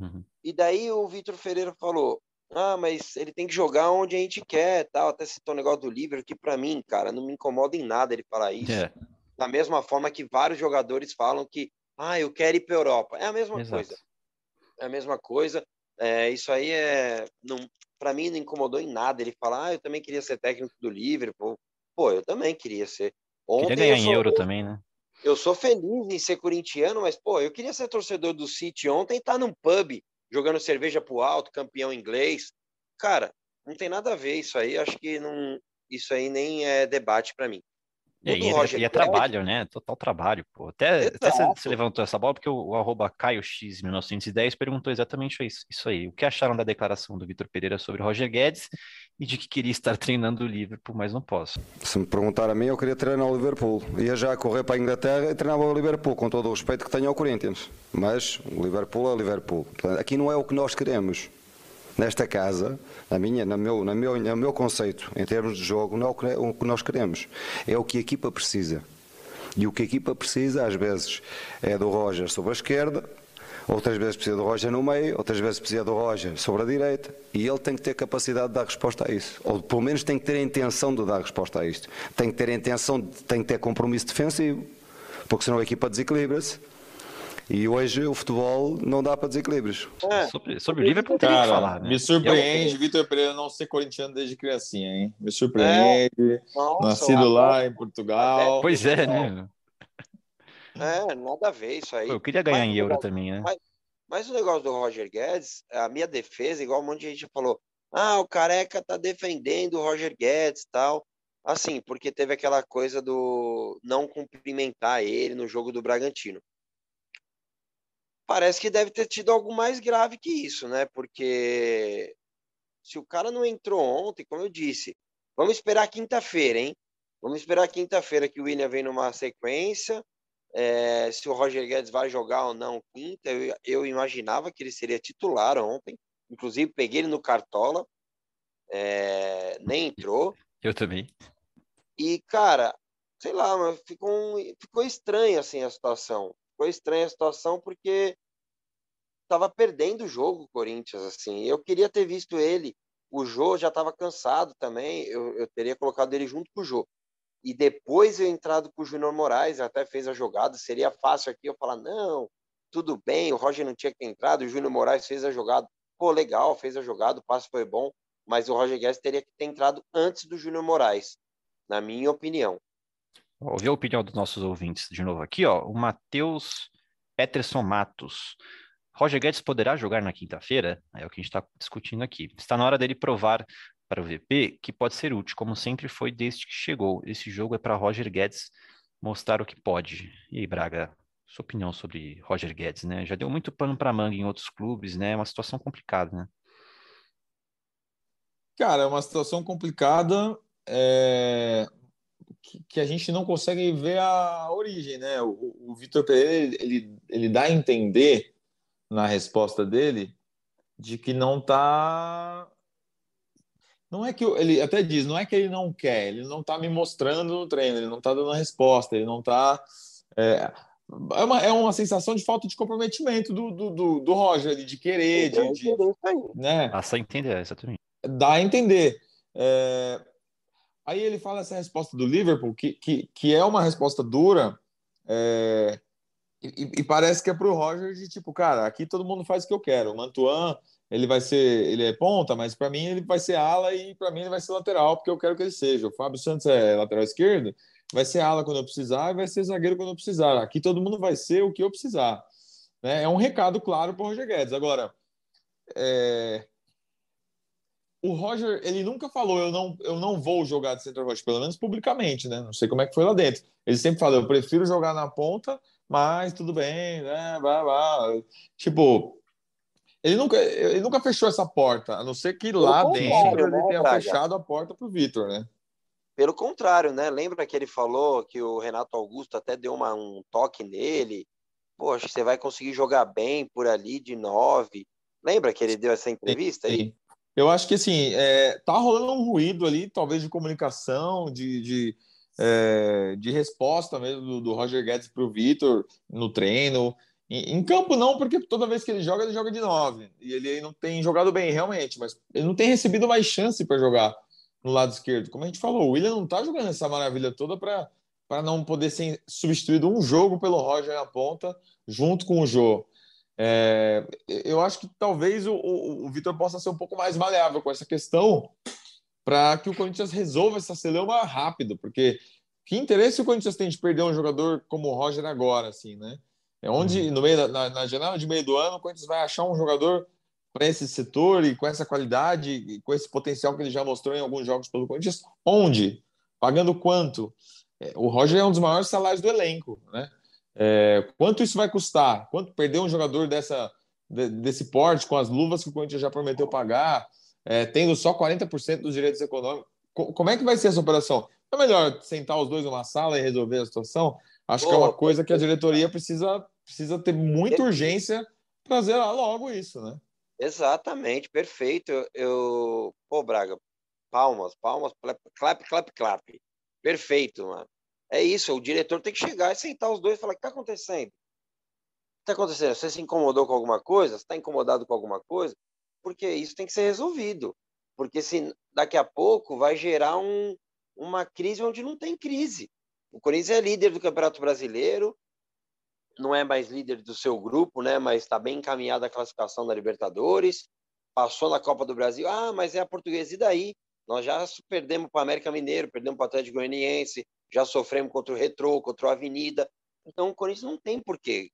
Uhum. E daí o Vitor Ferreira falou: ah, mas ele tem que jogar onde a gente quer, tal. Até citou o negócio do livro, que para mim, cara, não me incomoda em nada ele falar isso. É. Da mesma forma que vários jogadores falam que, ah, eu quero ir para Europa. É a mesma Exato. coisa. É a mesma coisa. É, isso aí é, não, para mim não incomodou em nada. Ele falar, ah, eu também queria ser técnico do Liverpool. Pô, eu também queria ser. Ontem queria ganhar em euro também, né? eu sou feliz em ser corintiano, mas, pô, eu queria ser torcedor do City ontem tá num pub, jogando cerveja pro alto, campeão inglês. Cara, não tem nada a ver isso aí. Acho que não, isso aí nem é debate para mim. E, e, é, e é trabalho, né? Total trabalho, pô. Até, até você, levantou essa bola, porque o, o arroba CaioX1910 perguntou exatamente isso, isso aí. O que acharam da declaração do Vitor Pereira sobre Roger Guedes e de que queria estar treinando o Liverpool, mas não posso. Se me perguntar a mim, eu queria treinar o Liverpool. Ia já correr para a Inglaterra e treinava o Liverpool, com todo o respeito que tenho ao Corinthians. Mas o Liverpool é o Liverpool. Aqui não é o que nós queremos nesta casa, na minha, no, meu, no, meu, no meu conceito, em termos de jogo, não é o que nós queremos. É o que a equipa precisa. E o que a equipa precisa, às vezes, é do Roger sobre a esquerda, outras vezes precisa do Roger no meio, outras vezes precisa do Roger sobre a direita, e ele tem que ter capacidade de dar resposta a isso. Ou pelo menos tem que ter a intenção de dar resposta a isto. Tem que ter a intenção, de, tem que ter compromisso defensivo, porque senão a equipa desequilibra-se e hoje o futebol não dá para desequilíbrios. É. Sobre, sobre o Liverpool tem que falar. Né? Me surpreende Vitor Pereira não ser corintiano desde criancinha, hein? Me surpreende. É. Nossa, Nascido lá em Portugal. Pois é, né? É, nada a ver isso aí. Eu queria ganhar mas, em euro também, né? Mas, mas, o negócio do Roger Guedes, a minha defesa, igual um monte de gente falou, ah, o Careca tá defendendo o Roger Guedes tal. Assim, porque teve aquela coisa do não cumprimentar ele no jogo do Bragantino parece que deve ter tido algo mais grave que isso, né? Porque se o cara não entrou ontem, como eu disse, vamos esperar quinta-feira, hein? Vamos esperar quinta-feira que o William vem numa sequência. É, se o Roger Guedes vai jogar ou não quinta, eu, eu, imaginava que ele seria titular ontem. Inclusive, peguei ele no Cartola. É, nem entrou. Eu também. E, cara, sei lá, mas ficou, ficou estranha assim a situação. Ficou estranha a situação porque estava perdendo o jogo o Corinthians, assim. Eu queria ter visto ele. O Jô já estava cansado também. Eu, eu teria colocado ele junto com o Jô. E depois eu entrado com o Júnior Moraes, até fez a jogada. Seria fácil aqui eu falar: não, tudo bem, o Roger não tinha que ter entrado, o Júnior Moraes fez a jogada. Pô, legal, fez a jogada, o passe foi bom. Mas o Roger Guedes teria que ter entrado antes do Júnior Moraes, na minha opinião. Ouvir a opinião dos nossos ouvintes de novo aqui, ó. O Matheus Peterson Matos. Roger Guedes poderá jogar na quinta-feira? É o que a gente está discutindo aqui. Está na hora dele provar para o VP que pode ser útil, como sempre foi desde que chegou. Esse jogo é para Roger Guedes mostrar o que pode. E aí, Braga, sua opinião sobre Roger Guedes, né? Já deu muito pano para manga em outros clubes, né? É uma situação complicada, né? Cara, é uma situação complicada. É que, que, a gente não consegue ver a origem, né? O, o Vitor Pereira ele, ele dá a entender na resposta dele de que não tá não é que ele até diz, não é que ele não quer, ele não está me mostrando no treino, ele não está dando a resposta, ele não está é, é, uma, é uma sensação de falta de comprometimento do, do, do, do Roger, de querer, de, de, né? Passa a entender, exatamente. Dá a entender. É, Aí ele fala essa resposta do Liverpool, que, que, que é uma resposta dura, é, e, e, parece que é para o Roger de tipo, cara, aqui todo mundo faz o que eu quero. O Mantuan, ele vai ser, ele é ponta, mas para mim ele vai ser ala e para mim ele vai ser lateral, porque eu quero que ele seja. O Fábio Santos é lateral esquerdo, vai ser ala quando eu precisar e vai ser zagueiro quando eu precisar. Aqui todo mundo vai ser o que eu precisar. Né? É um recado claro para o Roger Guedes. Agora, é, o Roger, ele nunca falou eu não, eu não vou jogar de centroavante, pelo menos publicamente, né? Não sei como é que foi lá dentro. Ele sempre falou, eu prefiro jogar na ponta, mas tudo bem, né? Vá, vá. Tipo, ele nunca, ele nunca fechou essa porta, a não ser que lá dentro ele né, tenha Braga? fechado a porta para o Vitor, né? Pelo contrário, né? Lembra que ele falou que o Renato Augusto até deu uma, um toque nele? Poxa, você vai conseguir jogar bem por ali de nove. Lembra que ele deu essa entrevista aí? Eu acho que assim, é, tá rolando um ruído ali, talvez de comunicação, de, de, é, de resposta mesmo do, do Roger Guedes para o Vitor no treino. Em, em, campo não, porque toda vez que ele joga, ele joga de nove. E ele não tem jogado bem, realmente, mas ele não tem recebido mais chance para jogar no lado esquerdo. Como a gente falou, o William não está jogando essa maravilha toda para não poder ser substituído um jogo pelo Roger na ponta, junto com o Jô. É, eu acho que talvez o, o, o Vitor possa ser um pouco mais maleável com essa questão para que o Corinthians resolva essa celeuma rápido, porque que interesse o Corinthians tem de perder um jogador como o Roger agora, assim, né? É onde, uhum. no meio da, na, na janela de meio do ano, o Corinthians vai achar um jogador para esse setor e com essa qualidade e com esse potencial que ele já mostrou em alguns jogos pelo Corinthians, onde? Pagando quanto? É, o Roger é um dos maiores salários do elenco, né? É, quanto isso vai custar? Quanto perder um jogador dessa, desse porte, com as luvas que o Corinthians já prometeu pagar, é, tendo só 40% dos direitos econômicos? Como é que vai ser essa operação? É melhor sentar os dois numa sala e resolver a situação? Acho que é uma coisa que a diretoria precisa, precisa ter muita urgência para fazer logo isso, né? Exatamente, perfeito. Eu, eu, pô, Braga, palmas, palmas, clap, clap, clap. Perfeito, mano. É isso, o diretor tem que chegar e sentar os dois e falar: o que está acontecendo? O que está acontecendo? Você se incomodou com alguma coisa? Você está incomodado com alguma coisa? Porque isso tem que ser resolvido. Porque se daqui a pouco vai gerar um, uma crise onde não tem crise. O Corinthians é líder do Campeonato Brasileiro, não é mais líder do seu grupo, né? Mas está bem encaminhada a classificação da Libertadores, passou na Copa do Brasil. Ah, mas é a portuguesa e daí? Nós já perdemos para o América Mineiro, perdemos para o Atlético Goianiense, já sofremos contra o Retrô, contra o Avenida. Então o Corinthians não tem por que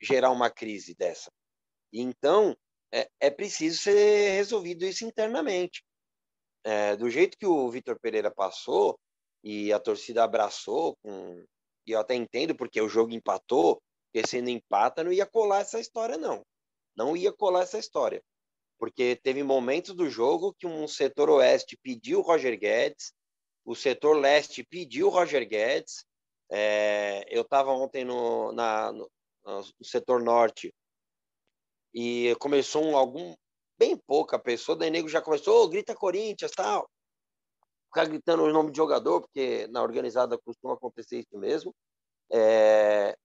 gerar uma crise dessa. Então é, é preciso ser resolvido isso internamente. É, do jeito que o Vitor Pereira passou e a torcida abraçou, com, e eu até entendo porque o jogo empatou, porque se não empata, não ia colar essa história, não. Não ia colar essa história. Porque teve momentos do jogo que um setor oeste pediu o Roger Guedes, o setor leste pediu o Roger Guedes. É, eu estava ontem no, na, no, no, setor norte e começou um, algum, bem pouca pessoa, daí nego já começou, oh, grita Corinthians, tal. Ficar gritando o nome de jogador, porque na organizada costuma acontecer isso mesmo. É,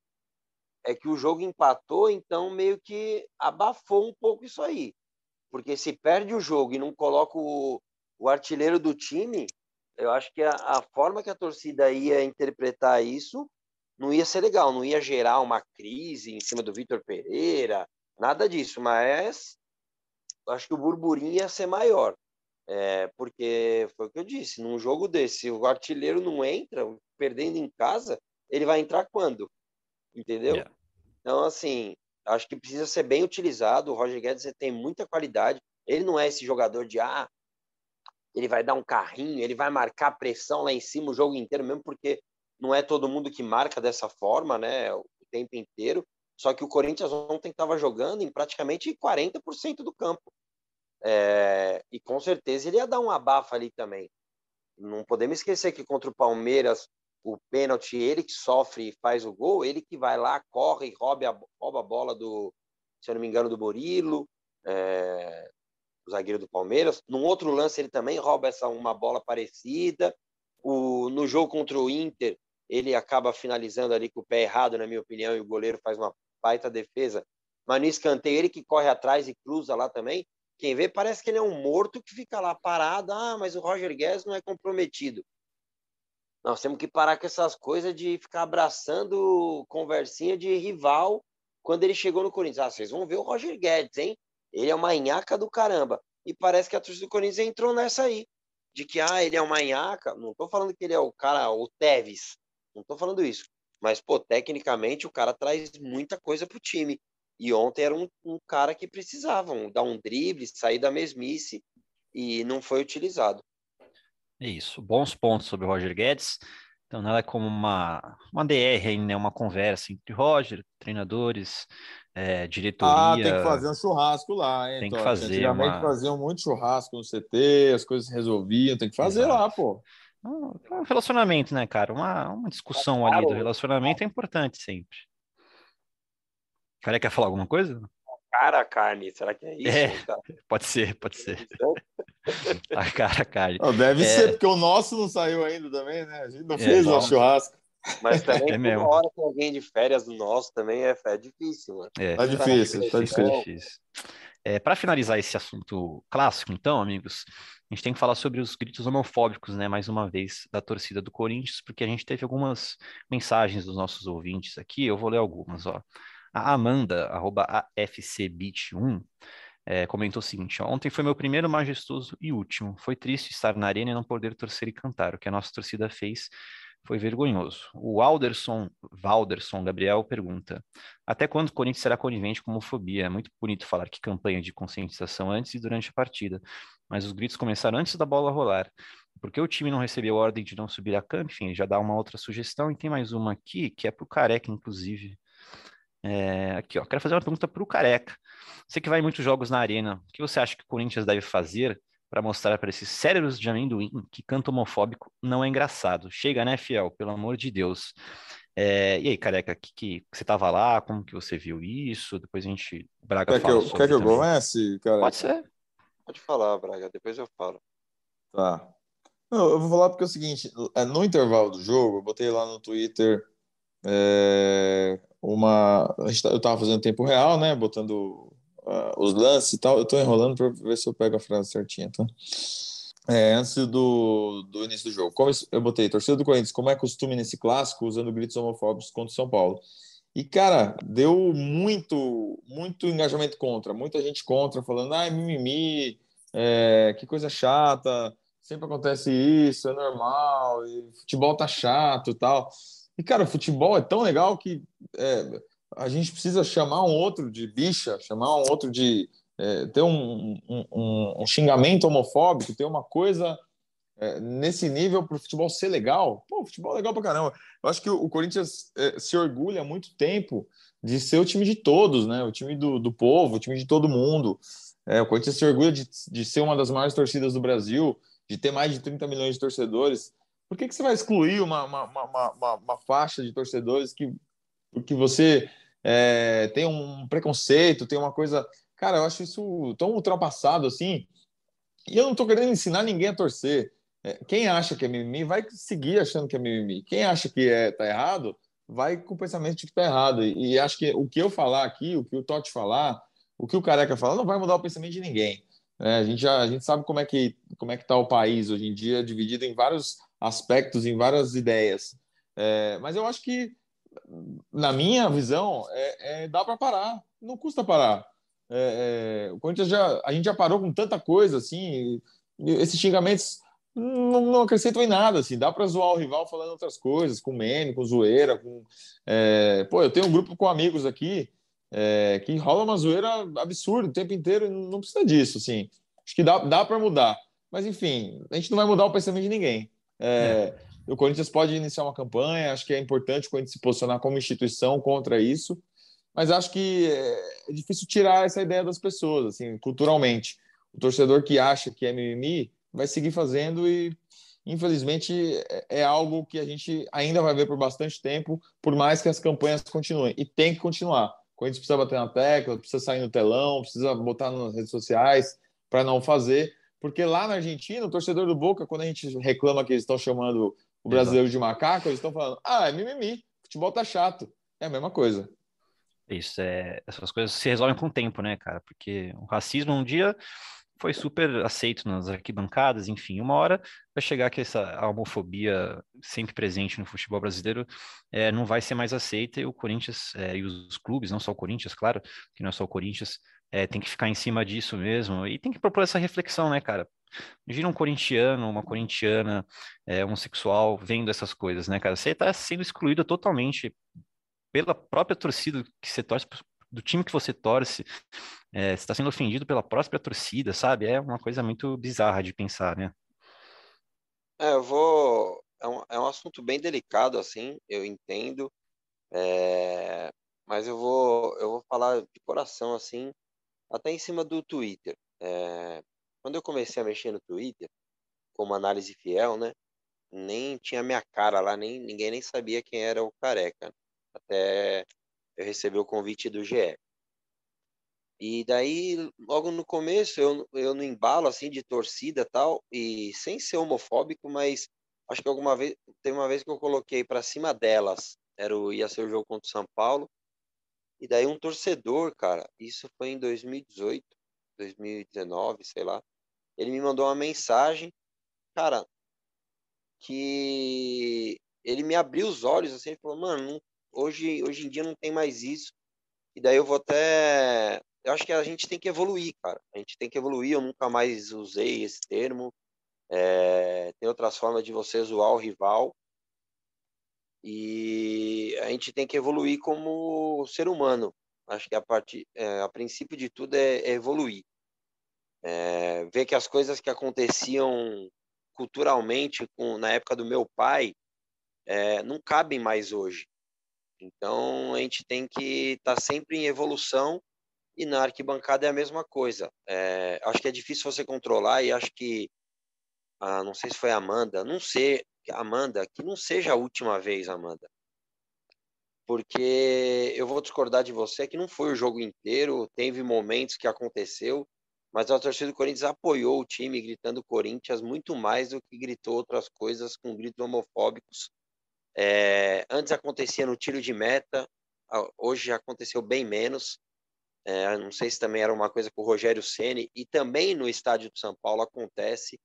é que o jogo empatou, então meio que abafou um pouco isso aí. Porque se perde o jogo e não coloca o, o artilheiro do time, eu acho que a, a, forma que a torcida ia interpretar isso não ia ser legal, não ia gerar uma crise em cima do Vitor Pereira, nada disso, mas acho que o burburinho ia ser maior. É, porque foi o que eu disse, num jogo desse, o artilheiro não entra, perdendo em casa, ele vai entrar quando? Entendeu? Yeah. Então, assim, acho que precisa ser bem utilizado. O Roger Guedes tem muita qualidade. Ele não é esse jogador de ah, ele vai dar um carrinho, ele vai marcar pressão lá em cima o jogo inteiro, mesmo porque não é todo mundo que marca dessa forma, né, o tempo inteiro. Só que o Corinthians ontem estava jogando em praticamente 40% do campo. É, e com certeza ele ia dar um abafa ali também. Não podemos esquecer que contra o Palmeiras o pênalti, ele que sofre e faz o gol, ele que vai lá, corre, rouba a, rouba a bola do, se eu não me engano, do Borilo, é, o zagueiro do Palmeiras. Num outro lance, ele também rouba essa uma bola parecida. O, no jogo contra o Inter, ele acaba finalizando ali com o pé errado, na minha opinião, e o goleiro faz uma baita defesa. Mas no escanteio, ele que corre atrás e cruza lá também. Quem vê parece que ele é um morto que fica lá parado. Ah, mas o Roger Guedes não é comprometido. Nós temos que parar com essas coisas de ficar abraçando conversinha de rival quando ele chegou no Corinthians. Ah, vocês vão ver o Roger Guedes, hein? Ele é uma nhaca do caramba. E parece que a torcida do Corinthians entrou nessa aí. De que, ah, ele é uma nhaca. Não tô falando que ele é o cara, o Teves. Não tô falando isso. Mas, pô, tecnicamente o cara traz muita coisa pro time. E ontem era um, um cara que precisavam dar um drible, sair da mesmice. E não foi utilizado. É isso. Bons pontos sobre o Roger Guedes. Então, nada como uma, uma DR, né? uma conversa entre Roger, treinadores, é, diretoria. Ah, tem que fazer um churrasco lá, hein? Tem que fazer. Antigamente uma... faziam muito churrasco no CT, as coisas se resolviam, tem que fazer Exato. lá, pô. Um relacionamento, né, cara? Uma, uma discussão ali do relacionamento é importante sempre. O cara quer falar alguma coisa? Cara a carne, será que é isso? É, pode ser, pode ser. a cara a carne. Não, deve é... ser, porque o nosso não saiu ainda também, né? A gente não é, fez o churrasco. Mas também, é mesmo. hora que alguém de férias do nosso também é, é difícil, mano. É, tá difícil, tá difícil. Tá difícil. É, Para finalizar esse assunto clássico, então, amigos, a gente tem que falar sobre os gritos homofóbicos, né? Mais uma vez, da torcida do Corinthians, porque a gente teve algumas mensagens dos nossos ouvintes aqui. Eu vou ler algumas, ó. A Amanda, arroba AFCBit1, é, comentou o seguinte: Ontem foi meu primeiro majestoso e último. Foi triste estar na arena e não poder torcer e cantar. O que a nossa torcida fez foi vergonhoso. O Alderson, Valderson Gabriel pergunta: Até quando o Corinthians será conivente com homofobia? É muito bonito falar que campanha de conscientização antes e durante a partida, mas os gritos começaram antes da bola rolar. Porque o time não recebeu ordem de não subir a campo, enfim, já dá uma outra sugestão. E tem mais uma aqui, que é para o Careca, inclusive. É, aqui, ó, quero fazer uma pergunta para o Careca. Você que vai em muitos jogos na arena, o que você acha que o Corinthians deve fazer para mostrar para esses cérebros de amendoim que canto homofóbico não é engraçado? Chega, né, Fiel? Pelo amor de Deus. É, e aí, Careca, que, que, você estava lá? Como que você viu isso? Depois a gente... Braga quer que eu, quer que eu comece, Careca? Pode ser. Pode falar, Braga. Depois eu falo. Tá. Não, eu vou falar porque é o seguinte, é, no intervalo do jogo, eu botei lá no Twitter é, uma. Tá, eu estava fazendo tempo real, né? Botando uh, os lances e tal. Eu estou enrolando para ver se eu pego a frase certinha, tá? É, antes do, do início do jogo. Como eu botei, torcida do Corinthians, como é costume nesse clássico, usando gritos homofóbicos contra o São Paulo. E, cara, deu muito, muito engajamento contra, muita gente contra, falando, ai, mimimi, é, que coisa chata, sempre acontece isso, é normal, futebol tá chato e tal. E, cara, o futebol é tão legal que é, a gente precisa chamar um outro de bicha, chamar um outro de. É, ter um, um, um, xingamento homofóbico, ter uma coisa é, nesse nível para o futebol ser legal. Pô, futebol é legal pra caramba. Eu acho que o, Corinthians é, se orgulha há muito tempo de ser o time de todos, né? O time do, do povo, o time de todo mundo. É, o Corinthians se orgulha de, de ser uma das maiores torcidas do Brasil, de ter mais de 30 milhões de torcedores. Por que, que você vai excluir uma, uma, uma, uma, uma faixa de torcedores que porque você é, tem um preconceito, tem uma coisa. Cara, eu acho isso tão ultrapassado assim. E eu não estou querendo ensinar ninguém a torcer. É, quem acha que é mimimi vai seguir achando que é mimimi. Quem acha que é, tá errado vai com o pensamento de que tá errado. E, e acho que o que eu falar aqui, o que o Totti falar, o que o Careca falar, não vai mudar o pensamento de ninguém. É, a gente já a gente sabe como é que como é que está o país hoje em dia, dividido em vários aspectos, em várias ideias. É, mas eu acho que, na minha visão, é, é dá para parar. Não custa parar. É, é, o Corinthians já, a gente já parou com tanta coisa assim. Esses xingamentos não, não acrescentam em nada. Assim, dá para zoar o rival falando outras coisas, com meme, com zoeira. Com, é, pô, eu tenho um grupo com amigos aqui que rola uma zoeira absurda o tempo inteiro. Não precisa disso. Assim. Acho que dá, dá para mudar. Mas, enfim, a gente não vai mudar o pensamento de ninguém. É, o Corinthians pode iniciar uma campanha, acho que é importante o Corinthians se posicionar como instituição contra isso, mas acho que é, é difícil tirar essa ideia das pessoas, assim, culturalmente. O torcedor que acha que é mimimi vai seguir fazendo e, infelizmente, é, é algo que a gente ainda vai ver por bastante tempo, por mais que as campanhas continuem. E tem que continuar. O Corinthians precisa bater na tecla, precisa sair no telão, precisa botar nas redes sociais para não fazer, porque lá na Argentina, o torcedor do Boca, quando a gente reclama que eles estão chamando o brasileiro de macaco, eles estão falando: ah, é mimimi, futebol tá chato. É a mesma coisa. Isso, é, essas coisas se resolvem com o tempo, né, cara? Porque o racismo um dia foi super aceito nas arquibancadas, enfim, uma hora vai chegar que essa homofobia sempre presente no futebol brasileiro é, não vai ser mais aceita e o Corinthians é, e os clubes, não só o Corinthians, claro, que não é só o Corinthians, é, tem que ficar em cima disso mesmo e tem que propor essa reflexão, né, cara? Imagina um corintiano, uma corintiana é, homossexual vendo essas coisas, né, cara? Você está sendo excluído totalmente pela própria torcida que você torce, do time que você torce, é, você está sendo ofendido pela própria torcida, sabe? É uma coisa muito bizarra de pensar, né? É, eu vou, é um, é um assunto bem delicado, assim, eu entendo, é, mas eu vou, eu vou falar de coração, assim, até em cima do Twitter. É, quando eu comecei a mexer no Twitter, como análise fiel, né, nem tinha minha cara lá, nem ninguém nem sabia quem era o Careca, até eu recebi o convite do GE. E daí, logo no começo, eu, eu no embalo, assim, de torcida tal, e sem ser homofóbico, mas acho que alguma vez, teve uma vez que eu coloquei para cima delas, era o, ia ser o jogo contra o São Paulo, e daí um torcedor, cara, isso foi em 2018, 2019, sei lá, ele me mandou uma mensagem, cara, que ele me abriu os olhos, assim, ele falou, mano, hoje, hoje em dia não tem mais isso, e daí eu vou até eu acho que a gente tem que evoluir, cara. A gente tem que evoluir. Eu nunca mais usei esse termo. É, tem outras formas de você zoar o rival. E a gente tem que evoluir como ser humano. Acho que a, parte, é, a princípio de tudo é, é evoluir. É, ver que as coisas que aconteciam culturalmente com, na época do meu pai é, não cabem mais hoje. Então a gente tem que estar tá sempre em evolução e na arquibancada é a mesma coisa. É, acho que é difícil você controlar e acho que, ah, não sei se foi a Amanda, não sei, Amanda, que não seja a última vez, Amanda. Porque eu vou discordar de você que não foi o jogo inteiro, teve momentos que aconteceu, mas a torcida do Corinthians apoiou o time gritando Corinthians muito mais do que gritou outras coisas com gritos homofóbicos. É, antes acontecia no tiro de meta, hoje aconteceu bem menos. É, não sei se também era uma coisa com o Rogério Ceni e também no estádio de São Paulo acontece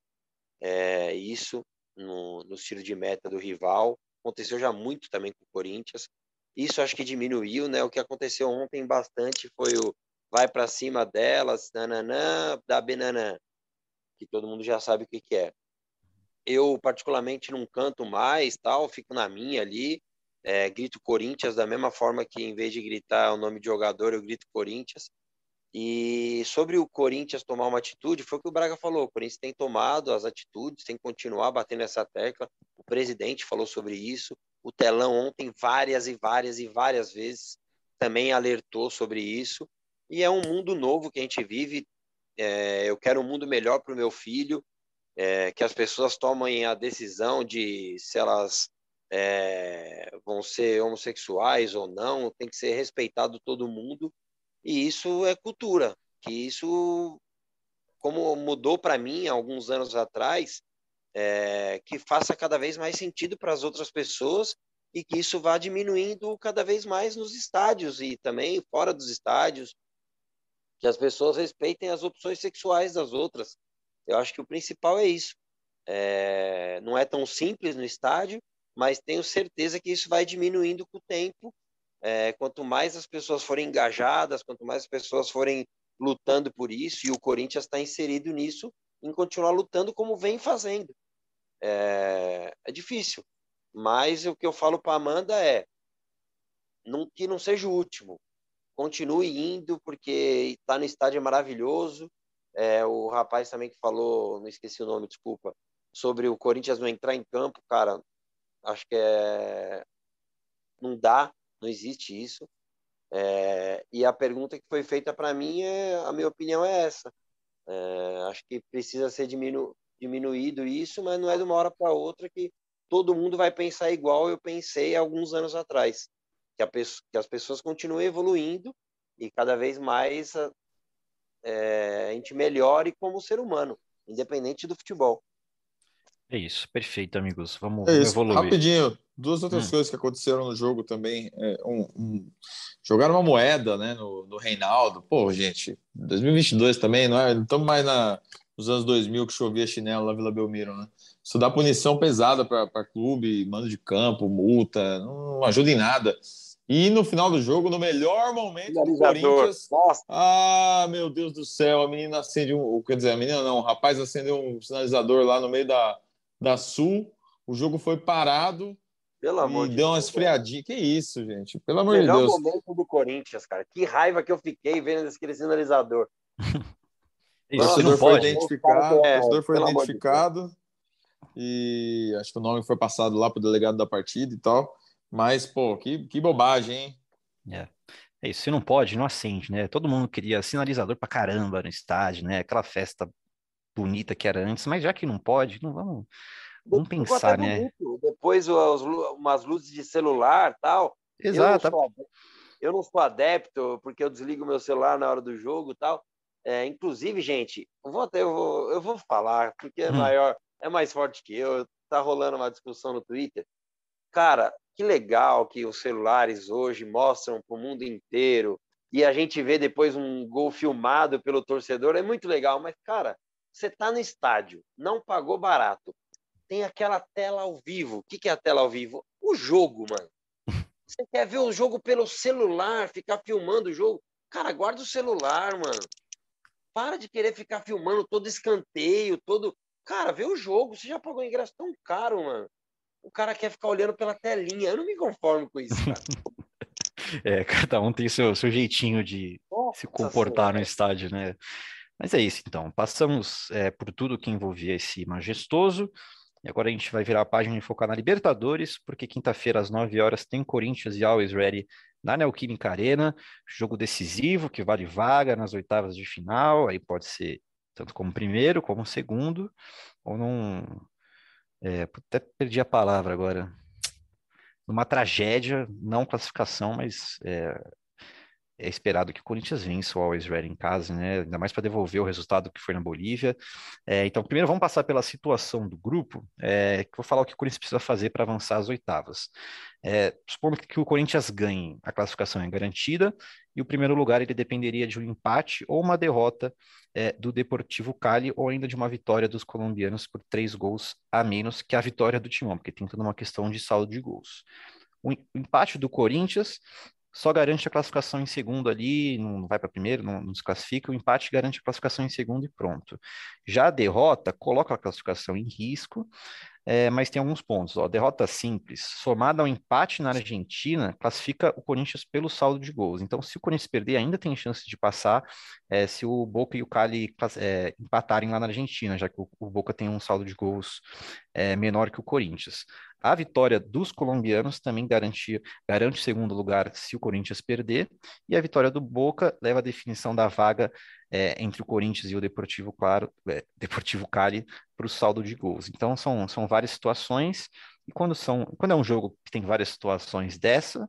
é, isso no, no de meta do rival. Aconteceu já muito também com o Corinthians. Isso acho que diminuiu, né? O que aconteceu ontem bastante foi o vai para cima delas, nananã, da benanã, que todo mundo já sabe o que, que é. Eu particularmente não canto mais, tal, fico na minha ali é, grito Corinthians da mesma forma que em vez de gritar o nome de jogador, eu grito Corinthians. E sobre o Corinthians tomar uma atitude, foi o que o Braga falou. O Corinthians tem tomado as atitudes, tem que continuar batendo essa tecla. O presidente falou sobre isso. O telão ontem, várias e várias e várias vezes, também alertou sobre isso. E é um mundo novo que a gente vive. É, eu quero um mundo melhor para o meu filho. É, que as pessoas tomem a decisão de se elas é, vão ser homossexuais ou não, tem que ser respeitado todo mundo, e isso é cultura, que isso, como mudou para mim alguns anos atrás, é, que faça cada vez mais sentido para as outras pessoas e que isso vá diminuindo cada vez mais nos estádios e também fora dos estádios, que as pessoas respeitem as opções sexuais das outras. Eu acho que o principal é isso. É, não é tão simples no estádio, mas tenho certeza que isso vai diminuindo com o tempo. É, quanto mais as pessoas forem engajadas, quanto mais as pessoas forem lutando por isso, e o Corinthians está inserido nisso, em continuar lutando como vem fazendo. É, é difícil, mas o que eu falo para Amanda é não, que não seja o último. Continue indo, porque estar tá no estádio é maravilhoso. É, o rapaz também que falou, não esqueci o nome, desculpa, sobre o Corinthians não entrar em campo, cara, Acho que é... não dá, não existe isso. É... e a pergunta que foi feita para mim, é... a minha opinião é essa. É... acho que precisa ser diminu... diminuído isso, mas não é de uma hora para outra que todo mundo vai pensar igual eu pensei alguns anos atrás. Que, que as pessoas continuem evoluindo e cada vez mais a, é... a gente melhore como ser humano, independente do futebol. É isso, perfeito, amigos. Vamos, é evoluir. Rapidinho, duas outras hum. coisas que aconteceram no jogo também. É, um, um, jogaram uma moeda né, no, no Reinaldo. Pô, gente, 2022 também, não é? Estamos mais na, nos anos 2000 que chovia chinelo na Vila Belmiro, né? Isso dá punição pesada para clube, mando de campo, multa, não ajuda em nada. E no final do jogo, no melhor momento do Corinthians. Nossa. Ah, meu Deus do céu, a menina acende um. Quer dizer, a menina não, o rapaz acendeu um sinalizador lá no meio da, da Sul. O jogo foi parado. Pelo amor de deu uma esfriadinha. Que isso, gente? Pelo amor Melhor de Deus. momento do Corinthians, cara. Que raiva que eu fiquei vendo aquele sinalizador. o torcedor foi identificado. É, o torcedor foi identificado. e acho que o nome foi passado lá para o delegado da partida e tal. Mas, pô, que, que bobagem, hein? É. É isso, se não pode, não acende, né? Todo mundo queria sinalizador pra caramba no estádio, né? Aquela festa bonita que era antes, mas já que não pode, não vamos, vamos pensar, né? Bonito. Depois umas luzes de celular tal. Exato. Eu não, sou, eu não sou adepto, porque eu desligo meu celular na hora do jogo tal. É, inclusive, gente, eu vou, até, eu, vou, eu vou falar, porque é hum. maior, é mais forte que eu. Tá rolando uma discussão no Twitter. Cara, que legal que os celulares hoje mostram para o mundo inteiro e a gente vê depois um gol filmado pelo torcedor, é muito legal, mas, cara, você está no estádio, não pagou barato, tem aquela tela ao vivo. O que, que é a tela ao vivo? O jogo, mano. Você quer ver o jogo pelo celular, ficar filmando o jogo? Cara, guarda o celular, mano. Para de querer ficar filmando todo escanteio, todo. Cara, vê o jogo. Você já pagou ingresso tão caro, mano o cara quer ficar olhando pela telinha. Eu não me conformo com isso, cara. é, cada um tem seu, seu jeitinho de Nossa se comportar senhora. no estádio, né? Mas é isso, então. Passamos é, por tudo que envolvia esse majestoso. E agora a gente vai virar a página e focar na Libertadores, porque quinta-feira, às 9 horas, tem Corinthians e Always Ready na Neoquímica Arena. Jogo decisivo, que vale vaga nas oitavas de final. Aí pode ser tanto como primeiro, como segundo, ou num, é, até perdi a palavra agora. Numa tragédia, não classificação, mas é, é esperado que o Corinthians vença o Always Ready em casa, né? Ainda mais para devolver o resultado que foi na Bolívia. É, então, primeiro vamos passar pela situação do grupo, é, que vou falar o que o Corinthians precisa fazer para avançar às oitavas. É, supondo que o Corinthians ganhe, a classificação é garantida, e o primeiro lugar ele dependeria de um empate ou uma derrota é, do Deportivo Cali, ou ainda de uma vitória dos colombianos por três gols a menos que a vitória do Timão, porque tem toda uma questão de saldo de gols. O empate do Corinthians só garante a classificação em segundo ali, não vai para primeiro, não, não desclassifica, o empate garante a classificação em segundo e pronto. Já a derrota coloca a classificação em risco, é, mas tem alguns pontos. Ó, derrota simples, somada ao empate na Argentina, classifica o Corinthians pelo saldo de gols. Então, se o Corinthians perder, ainda tem chance de passar é, se o Boca e o Cali é, empatarem lá na Argentina, já que o, o Boca tem um saldo de gols é, menor que o Corinthians. A vitória dos colombianos também garante, garante segundo lugar se o Corinthians perder, e a vitória do Boca leva a definição da vaga é, entre o Corinthians e o Deportivo, claro, é, Deportivo Cali para o saldo de gols. Então são, são várias situações, e quando, são, quando é um jogo que tem várias situações dessa,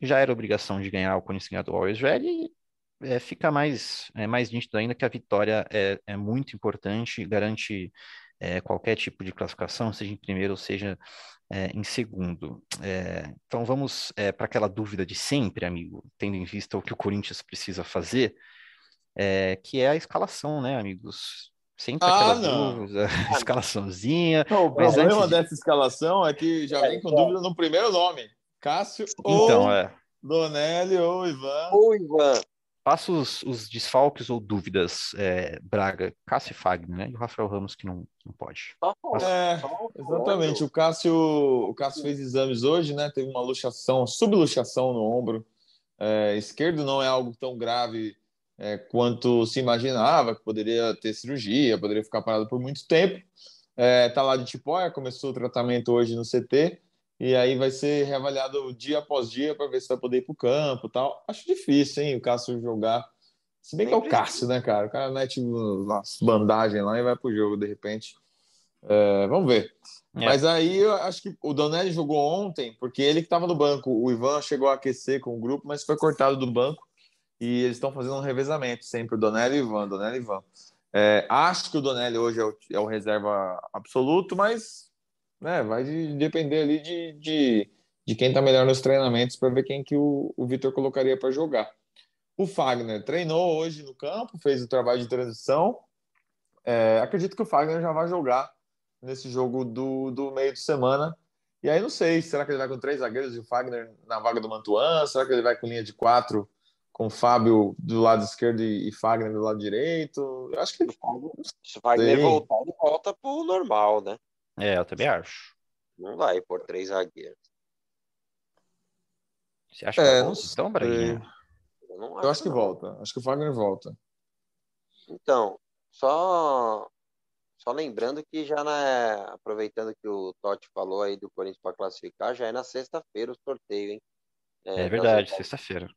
já era obrigação de ganhar o Corinthians ganhar do Always Ready, e é, fica mais, é, mais nítido ainda que a vitória é, é muito importante, garante é, qualquer tipo de classificação, seja em primeiro ou seja é, em segundo. É, então vamos é, para aquela dúvida de sempre, amigo, tendo em vista o que o Corinthians precisa fazer é, que é a escalação, né, amigos? Sempre ah, aquela dúvida, escalaçãozinha. Não, o problema de... dessa escalação é que já vem com é. dúvida no primeiro nome. Cássio então, ou é. Donelli ou Ivan. Ou Ivan. Passa os, os desfalques ou dúvidas, é, Braga, Cássio e Fagner, né? E o Rafael Ramos que não, não pode. É, exatamente. O Cássio, o Cássio fez exames hoje, né? Teve uma luxação, subluxação no ombro é, esquerdo, não é algo tão grave é, quanto se imaginava, que poderia ter cirurgia, poderia ficar parado por muito tempo. Está é, tá lá de Tipóia, começou o tratamento hoje no CT, e aí vai ser reavaliado dia após dia para ver se vai poder ir para o campo tal. Acho difícil, hein, o Cássio jogar. Se bem que é o Cássio, né, cara? O cara mete umas bandagens lá e vai pro jogo de repente. É, vamos ver. É. Mas aí eu acho que o Donelli jogou ontem, porque ele que estava no banco. O Ivan chegou a aquecer com o grupo, mas foi cortado do banco e eles estão fazendo um revezamento sempre, o Donelli e Ivan, Donelli e Ivan. É, acho que o Donelli hoje é o, é o reserva absoluto, mas né, vai de, depender ali de, de, de quem está melhor nos treinamentos para ver quem que o, o Vitor colocaria para jogar. O Fagner treinou hoje no campo, fez o trabalho de transição. É, acredito que o Fagner já vai jogar nesse jogo do, do meio de semana. E aí não sei, será que ele vai com três zagueiros e o Fagner na vaga do Mantuan? Será que ele vai com linha de quatro com Fábio do lado esquerdo e Fagner do lado direito. Eu acho que se o Fagner voltar, ele volta pro normal, né? É, eu também acho. Não vai por três zagueiros. Você acha que é, volta, então, Braguinha? Eu, eu acho, acho que volta. Acho que o Fagner volta. Então, só Só lembrando que já na. Aproveitando que o Totti falou aí do Corinthians para classificar, já é na sexta-feira o sorteio, hein? É, é verdade, sexta-feira.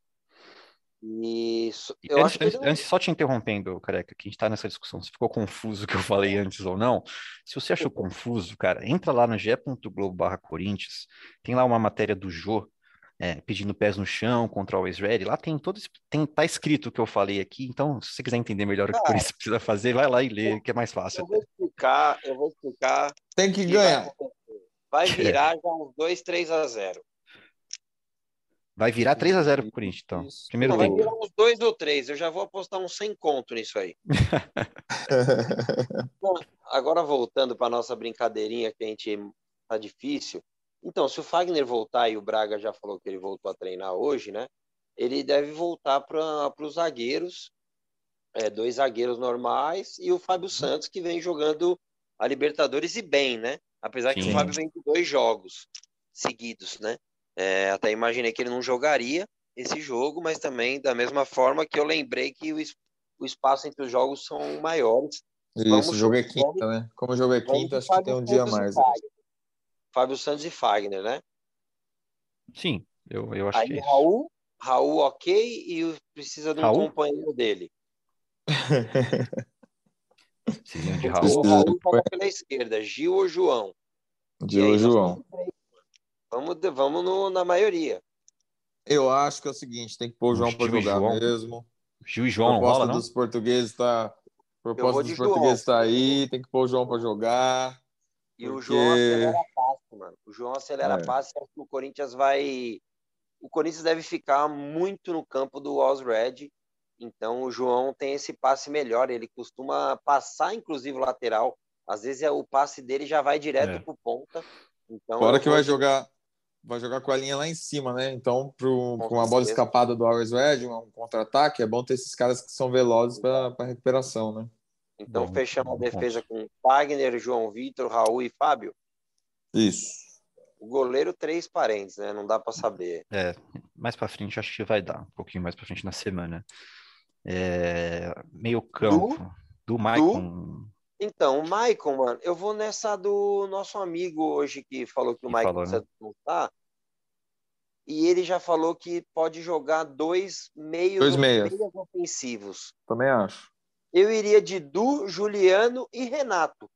Isso. Eu antes, acho que antes, só te interrompendo, careca, que a gente tá nessa discussão, se ficou confuso o que eu falei antes ou não. Se você achou confuso, cara, entra lá no ge.globo barra Corinthians, tem lá uma matéria do Jô, é, pedindo pés no chão contra o Always Ready. Lá tem todo tem, tá escrito o que eu falei aqui, então se você quiser entender melhor o que o Corinthians precisa fazer, vai lá e lê, que é mais fácil. Eu vou explicar, eu vou explicar. Tem que ganhar. Vai, vai virar já uns 2, 3 a 0. Vai virar 3 a 0 pro Corinthians, então. Isso. Primeiro Não, tempo. Vai virar uns 2 ou 3. Eu já vou apostar uns 100 conto nisso aí. Bom, agora voltando para nossa brincadeirinha que a gente tá difícil. Então, se o Fagner voltar e o Braga já falou que ele voltou a treinar hoje, né? Ele deve voltar para os zagueiros, é, dois zagueiros normais e o Fábio uhum. Santos que vem jogando a Libertadores e bem, né? Apesar Sim. que o Fábio vem de dois jogos seguidos, né? É, até imaginei que ele não jogaria esse jogo, mas também da mesma forma que eu lembrei que o, o espaço entre os jogos são maiores. Isso, vamos, o jogo é quinta, vamos, né? Como o jogo é quinta, acho que tem um dia a mais. Fábio Santos e Fagner, né? Sim, eu, eu acho Aí, que é Raul, Raul ok e precisa de um Raul? companheiro dele. Sim, de Raul. Raul joga pela esquerda, Gil ou João? Gil ou João? Vamos, vamos no, na maioria. Eu acho que é o seguinte, tem que pôr o João para jogar João. mesmo. Gil e João, a proposta rola, dos portugueses está proposta dos portugueses está aí, tem que pôr o João para jogar. E porque... o João acelera passo, mano. O João acelera é. passo e acho que o Corinthians vai. O Corinthians deve ficar muito no campo do Red. Então o João tem esse passe melhor. Ele costuma passar, inclusive, o lateral. Às vezes é, o passe dele já vai direto é. pro ponta. Então, Fora que vai jogar, vai jogar com a linha lá em cima, né? Então, pro, com, uma bola escapada do Always Red, um contra-ataque, é bom ter esses caras que são velozes para recuperação, né? Então, bom, fechamos bom, a defesa com Wagner, João Vitor, Raul e Fábio? Isso. O goleiro, três parentes, né? Não dá para saber. É, mais para frente acho que vai dar, um pouquinho mais para frente na semana. É, meio campo, do, do Maicon. Então, o Maicon, mano, eu vou nessa do nosso amigo hoje que falou que o Maicon precisa né? voltar. E ele já falou que pode jogar dois meios, dois meias. ofensivos. Também acho eu iria de Du, Juliano e Renato.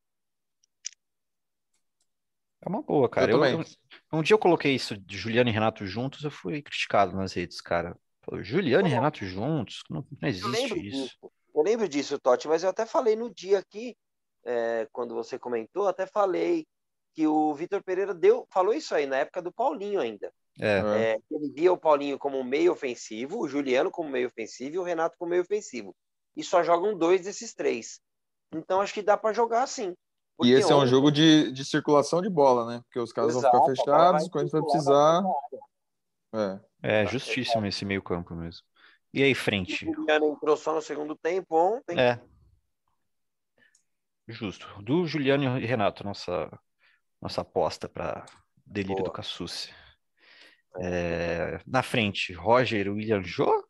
É uma boa, cara. Eu, eu, um dia eu coloquei isso de Juliano e Renato juntos, eu fui criticado nas redes, cara. Juliano e Renato juntos, não, não existe isso. Disso. Eu lembro disso, Totti, mas eu até falei no dia aqui, é, quando você comentou, até falei que o Vitor Pereira deu, falou isso aí na época do Paulinho ainda. É. É, ele via o Paulinho como meio ofensivo, o Juliano como meio ofensivo e o Renato como meio ofensivo e só jogam dois desses três. Então acho que dá para jogar assim. E esse é um jogo de, de circulação de bola, né? Porque os caras Exato, vão ficar fechados, quando vai precisar. É. é justíssimo esse meio campo mesmo. E aí, frente? O Juliano entrou só no segundo tempo ontem. É. Justo. Do Juliano e Renato, nossa, nossa aposta para delírio Boa. do Cassucci. É, na frente, Roger William Jô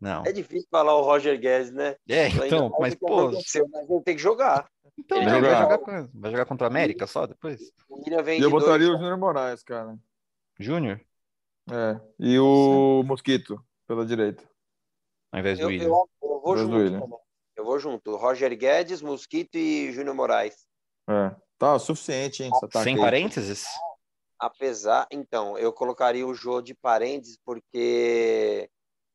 não. É difícil falar o Roger Guedes, né? É, então, mas pô. Mas ele tem que jogar. Então, ele vai jogar, vai, vai jogar contra a América só depois? E eu botaria dois, o Júnior Moraes, cara. Júnior? É. E o Sim. Mosquito, pela direita. Ao invés do William. Eu, eu, vou junto William. Eu vou junto. Roger Guedes, Mosquito e Júnior Moraes. É. Tá, o suficiente, hein? Sem parênteses? Apesar, então, eu colocaria o Jô de parênteses porque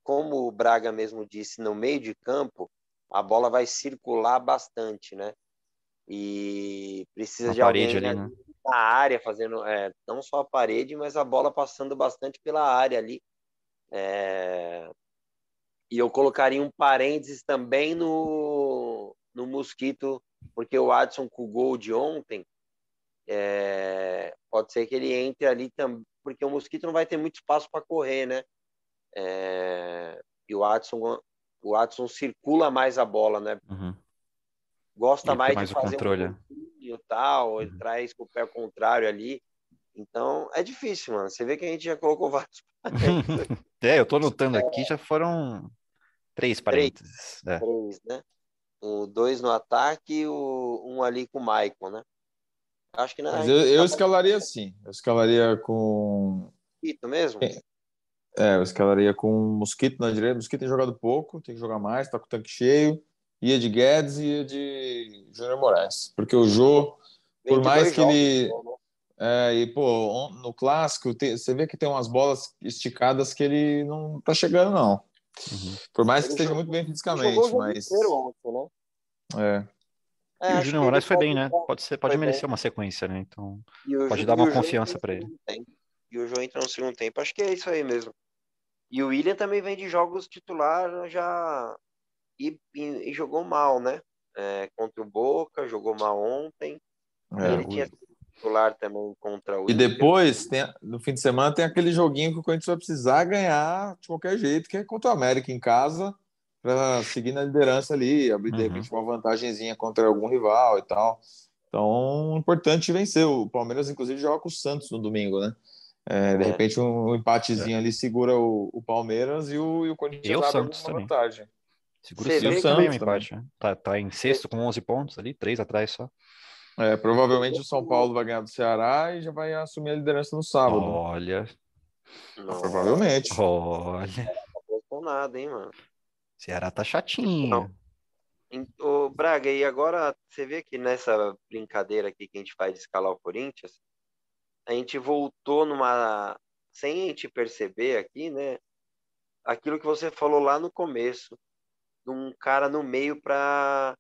como o Braga mesmo disse, no meio de campo, a bola vai circular bastante, né? E precisa de alguém ali, né? na área fazendo é, não só a parede, mas a bola passando bastante pela área ali. É... E eu colocaria um parênteses também no, no Mosquito, porque o Adson com o gol de ontem, é... pode ser que ele entre ali também, porque o Mosquito não vai ter muito espaço para correr, né? É, e o Watson, o Watson circula mais a bola, né? Uhum. Gosta mais, mais de fazer controle. um e tal, uhum. ele traz com o pé contrário ali. Então é difícil, mano. Você vê que a gente já colocou vários. é, eu tô anotando aqui, já foram três parênteses. Três, é. três né? o dois no ataque e o, um ali com o Maicon, né? Acho que não. Mas eu, eu escalaria assim. Eu escalaria com. Mosquito mesmo? É, eu escalaria com Mosquito na direita. Mosquito tem jogado pouco, tem que jogar mais, tá com o tanque cheio. Ia de Guedes e ia de Júnior Moraes. Porque o Jô, por mais que jogos, ele. Né? É, e, pô, no clássico, tem, você vê que tem umas bolas esticadas que ele não tá chegando, não. Uhum. Por mais que ele esteja jogou, muito bem fisicamente, mas. Ontem, né? É. É, e o Júnior Moraes foi bem, né? Pode, ser, pode merecer bem. uma sequência, né? Então, pode dar uma confiança para ele. E o João entra no segundo tempo. Acho que é isso aí mesmo. E o William também vem de jogos titular já e, e, e jogou mal, né? É, contra o Boca, jogou mal ontem. É, ele o... tinha titular também contra o. E depois, tem, no fim de semana, tem aquele joguinho que o Corinthians vai precisar ganhar de qualquer jeito, que é contra o América em casa para seguir na liderança ali, abrir de uhum. repente uma vantagemzinha contra algum rival e tal. Então, importante vencer. O Palmeiras, inclusive, joga com o Santos no domingo, né? É, de é. repente, um, empatezinho é. ali segura o, o, Palmeiras e o, e o Corinthians e o Santos também. vantagem. Segura o Santos também, um empate. Né? Tá, tá em sexto com 11 pontos ali, três atrás só. É, provavelmente o São Paulo vai ganhar do Ceará e já vai assumir a liderança no sábado. Olha. Provavelmente. Olha. Não nada, hein, mano. Ceará tá chatinho. Ô, Braga, e agora você vê que nessa brincadeira aqui que a gente faz de escalar o Corinthians, a gente voltou numa. Sem a gente perceber aqui, né? Aquilo que você falou lá no começo, de um cara no meio para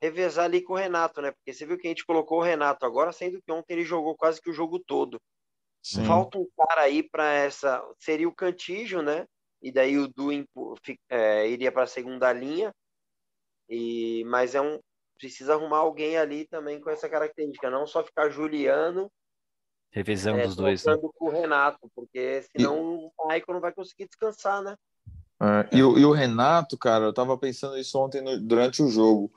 revezar ali com o Renato, né? Porque você viu que a gente colocou o Renato agora, sendo que ontem ele jogou quase que o jogo todo. Sim. Falta um cara aí para essa. Seria o Cantígio, né? e daí o Du é, iria para a segunda linha. E mas é um precisa arrumar alguém ali também com essa característica, não só ficar Juliano revisando é, os dois, né? com o Renato, porque senão e... o Michael não vai conseguir descansar, né? É, e, o, e, o, Renato, cara, eu tava pensando isso ontem no, durante o jogo.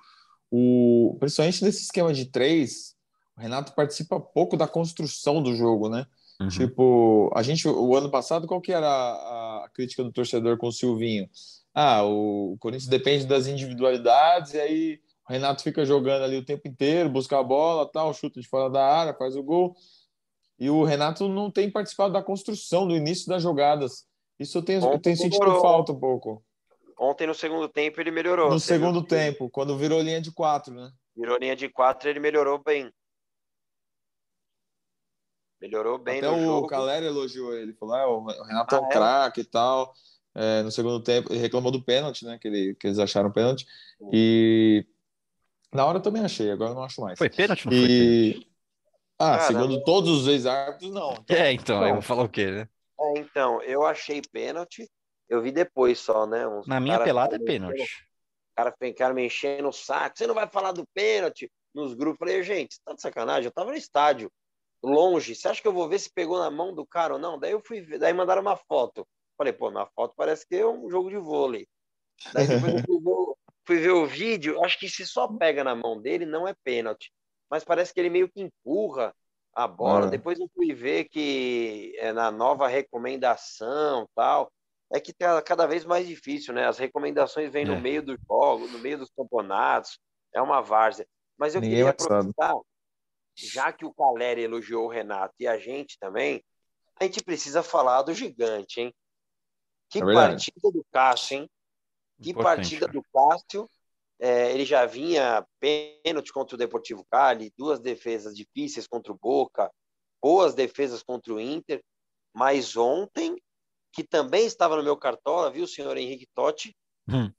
O, principalmente nesse esquema de três, o Renato participa pouco da construção do jogo, né? Uhum. Tipo, a gente, o ano passado, qual que era a, a, crítica do torcedor com o Silvinho? Ah, o, o Corinthians depende das individualidades, e aí o Renato fica jogando ali o tempo inteiro, busca a bola, tal, chuta de fora da área, faz o gol. E o Renato não tem participado da construção, do início das jogadas. Isso eu tenho, eu tenho sentido falta um pouco. Ontem, no segundo tempo, ele melhorou. No segundo viu? tempo, quando virou linha de quatro, né? Virou linha de quatro, ele melhorou bem. Melhorou bem Até o jogo. Caleri elogiou ele, falou: ah, o Renato é ah, é um craque e tal. É, no segundo tempo, ele reclamou do pênalti, né? Que, ele, que eles acharam pênalti. E na hora eu também achei, agora eu não acho mais. Foi pênalti, não e... foi? Pênalti? Ah, Caramba. segundo todos os ex-árbitros, não. É, então, não. eu vou falar o quê, né? É, então, eu achei pênalti, eu vi depois só, né? Uns Na minha pelada é pênalti. O cara ficaram me enchendo o saco, você não vai falar do pênalti nos grupos. Falei, gente, tá de sacanagem? Eu tava no estádio longe. Você acha que eu vou ver se pegou na mão do cara ou não? Daí eu fui ver, daí mandaram uma foto. Falei, pô, na foto parece que é um jogo de vôlei. Daí depois eu fui ver, fui ver o vídeo, acho que se só pega na mão dele, não é pênalti. Mas parece que ele meio que empurra a bola. Depois eu fui ver que é na nova recomendação tal. É que tá cada vez mais difícil, né? As recomendações vêm é. no meio do jogo, no meio dos campeonatos. É uma várzea. Mas eu Ninguém queria aproveitar, já que o Caleri elogiou o Renato e a gente também, a gente precisa falar do gigante, hein? Que é partida do Cássio, hein? Que Importante, partida do Cássio. É, ele já vinha pênalti contra o Deportivo Cali, duas defesas difíceis contra o Boca, boas defesas contra o Inter, mas ontem, que também estava no meu cartola, viu, senhor Henrique Totti? Hum.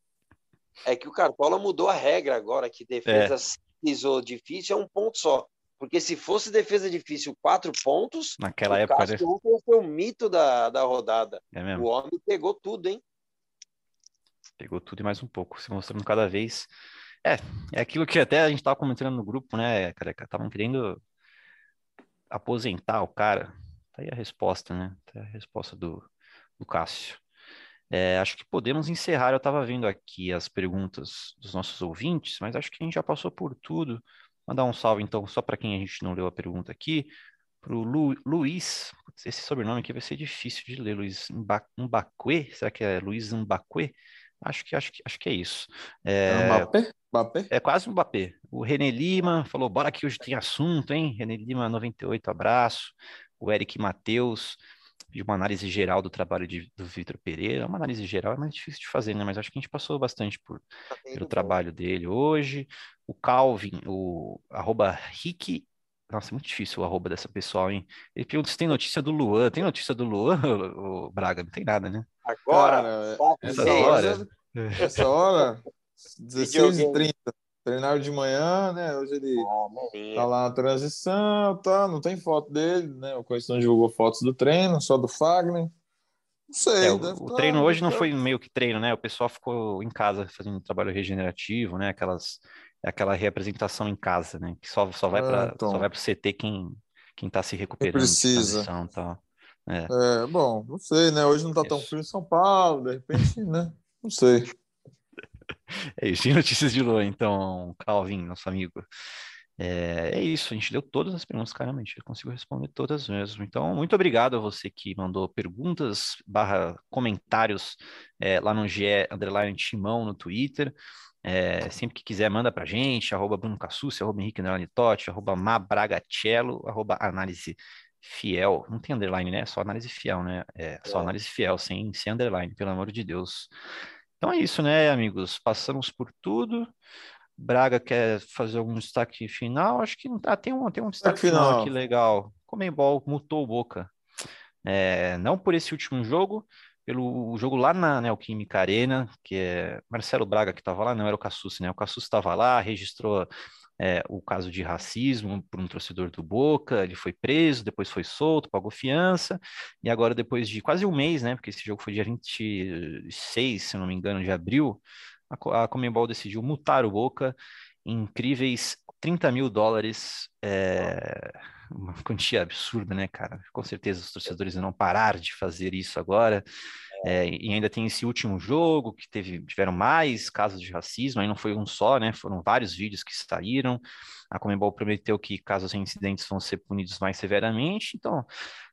É que o cartola mudou a regra agora, que defesa é. simples ou difícil é um ponto só. Porque se fosse defesa difícil, quatro pontos, naquela época né? foi o mito da, da rodada. É o homem pegou tudo, hein? Pegou tudo e mais um pouco, se mostrando cada vez. É, é aquilo que até a gente estava comentando no grupo, né, careca? Estavam querendo aposentar o cara. Tá aí a resposta, né? Tá aí a resposta do, do Cássio. É, acho que podemos encerrar. Eu estava vendo aqui as perguntas dos nossos ouvintes, mas acho que a gente já passou por tudo. Mandar um salve, então, só para quem a gente não leu a pergunta aqui, para o Lu, Luiz. Esse sobrenome aqui vai ser difícil de ler, Luiz Mbacuê. Será que é Luiz Mbacuê? Acho que, acho que, acho que é isso. É, É, Mbappé? Mbappé? é quase um Mbappé. O René Lima falou: bora que hoje tem assunto, hein? René Lima 98, abraço. O Eric Matheus de uma análise geral do trabalho de- do Vitor Pereira. Uma análise geral é mais difícil de fazer, né? Mas acho que a gente passou bastante por, Tá pelo trabalho dele hoje. O Calvin, o arroba Rick. Nossa, é muito difícil o arroba dessa pessoa, hein? Ele pergunta se tem notícia do Luan. Tem notícia do Luan, o Braga? Não tem nada, né? Agora, Cara, e essa hora. Essa hora, Videogame. 16h30. Treinaram de manhã, né? Hoje ele Ah, tá lá na transição, tá? Não tem foto dele, né? O Coice não divulgou fotos do treino, só do Fagner. Não sei. É, o, o tá- treino hoje não foi meio que treino, né? O pessoal ficou em casa fazendo trabalho regenerativo, né? Aquelas, aquela reapresentação em casa, né? Que só, só vai Ah, para então. só vai pro CT quem, quem tá se recuperando precisa. transição tal. É. É, bom, não sei, né? Hoje não tá tão frio em São Paulo, de repente, né? Não sei. É isso, e notícias de Luan, então, Calvin, nosso amigo. É, é isso, a gente deu todas as perguntas, caramba, a gente conseguiu responder todas mesmo. Então, muito obrigado a você que mandou perguntas barra comentários é, lá no GE Underline Timão no Twitter. É, sempre que quiser, manda pra gente, arroba Bruno Cassucci, arroba Henrique Underline Totti, arroba Mabragacello, arroba Análise Fiel. Não tem underline, né? É só análise fiel, né? É só É. análise fiel, sem, sem underline, pelo amor de Deus. Então é isso, né, amigos? Passamos por tudo. Braga quer fazer algum destaque final? Acho que não tá. Tem um, tem um destaque Destaque final final. aqui legal. Comembol mutou o Boca. É, não por esse último jogo, pelo jogo lá na Neoquímica Arena, que é Marcelo Braga que estava lá, não era o Cassucci, né? O Cassucci estava lá, registrou é, o caso de racismo por um torcedor do Boca, ele foi preso, depois foi solto, pagou fiança, e agora depois de quase um mês, né? Porque esse jogo foi dia 26, se não me engano, de abril, a, a Comembol decidiu multar o Boca em incríveis 30 mil dólares, é, uma quantia absurda, né, cara? Com certeza os torcedores não parar de fazer isso agora. É, e ainda tem esse último jogo que teve, tiveram mais casos de racismo, aí não foi um só, né? Foram vários vídeos que saíram. A Comembol prometeu que casos reincidentes vão ser punidos mais severamente, então,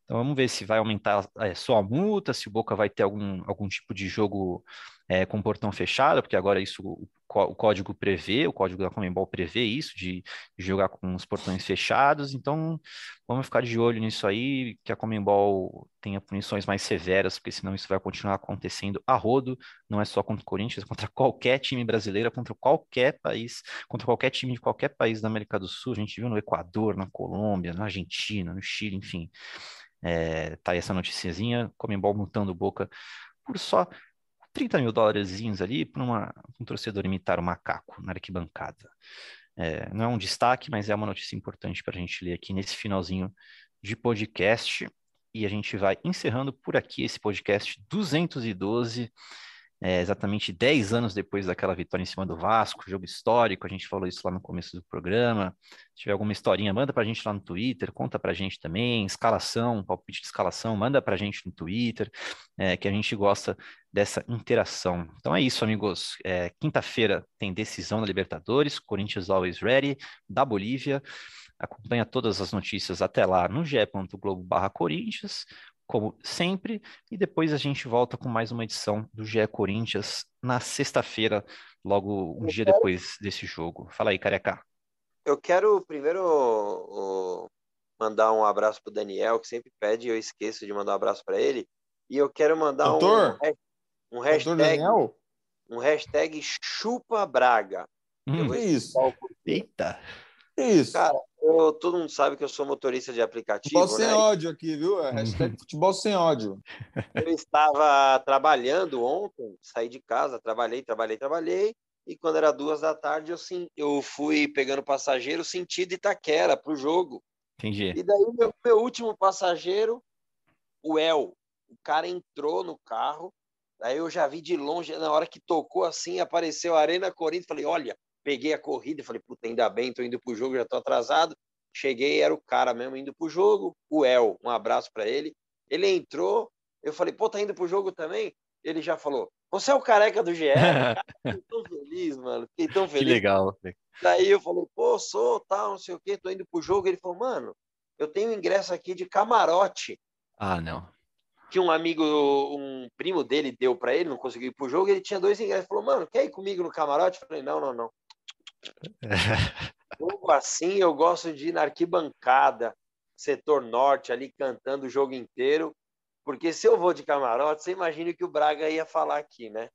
então vamos ver se vai aumentar é, só a multa, se o Boca vai ter algum, algum tipo de jogo é, com portão fechado, porque agora isso o, o código prevê, o código da Comembol prevê isso, de, de jogar com os portões fechados, então vamos ficar de olho nisso aí, que a Comembol tenha punições mais severas, porque senão isso vai continuar acontecendo a rodo, não é só contra o Corinthians, contra qualquer time brasileiro, é contra qualquer país, contra qualquer time de qualquer país da América do Sul, a gente viu no Equador, na Colômbia, na Argentina, no Chile, enfim. É, tá aí essa noticiazinha, Comembol multando Boca por só 30 mil dólares ali para um torcedor imitar o macaco na arquibancada. É, não é um destaque, mas é uma notícia importante para a gente ler aqui nesse finalzinho de podcast. E a gente vai encerrando por aqui esse podcast 212, é, exatamente 10 anos depois daquela vitória em cima do Vasco, jogo histórico. A gente falou isso lá no começo do programa. Se tiver alguma historinha, manda para a gente lá no Twitter, conta para a gente também. Escalação, palpite de escalação, manda para a gente no Twitter, é, que a gente gosta dessa interação. Então é isso, amigos. É, Quinta-feira tem decisão da Libertadores, Corinthians Always Ready, da Bolívia. Acompanha todas as notícias até lá no ge.globo barra Corinthians, como sempre, e depois a gente volta com mais uma edição do GE Corinthians na sexta-feira, logo um dia depois desse jogo. Fala aí, careca. Eu quero primeiro o- mandar um abraço pro Daniel, que sempre pede e eu esqueço de mandar um abraço para ele. E eu quero mandar um, Doutor? um Doutor hashtag, um hashtag chupa Braga. Eu Hum, vou Que isso? o eita! Que isso? Cara, eu- todo mundo sabe que eu sou motorista de aplicativo, Futebol sem né? ódio aqui, viu? É hashtag futebol sem ódio. Eu estava trabalhando ontem, saí de casa, trabalhei, trabalhei, trabalhei, e quando era duas da tarde eu, sim, eu fui pegando passageiro sentido Itaquera para o jogo. Entendi. E daí meu, meu último passageiro, o El, o cara entrou no carro, daí eu já vi de longe, na hora que tocou assim, apareceu a Arena Corinthians, falei, olha, peguei a corrida, falei, puta, ainda bem, tô indo pro jogo, já tô atrasado. Cheguei, era o cara mesmo indo pro jogo, o El, um abraço para ele. Ele entrou, eu falei, pô, tá indo pro jogo também? Ele já falou, você é o careca do GE? Fiquei tão feliz, mano, fiquei tão Que feliz. legal. Daí eu falei, pô, sou, tal, não sei o quê, tô indo pro jogo. Ele falou, mano, eu tenho ingresso aqui de camarote. Ah, não. tinha um amigo, um primo dele deu para ele, não conseguiu ir pro jogo, ele tinha dois ingressos. Falou, mano, quer ir comigo no camarote? Eu falei, não, não, não. jogo assim, eu gosto de ir na arquibancada, setor norte, ali cantando o jogo inteiro. Porque se eu vou de camarote, você imagina que o Braga ia falar aqui, né?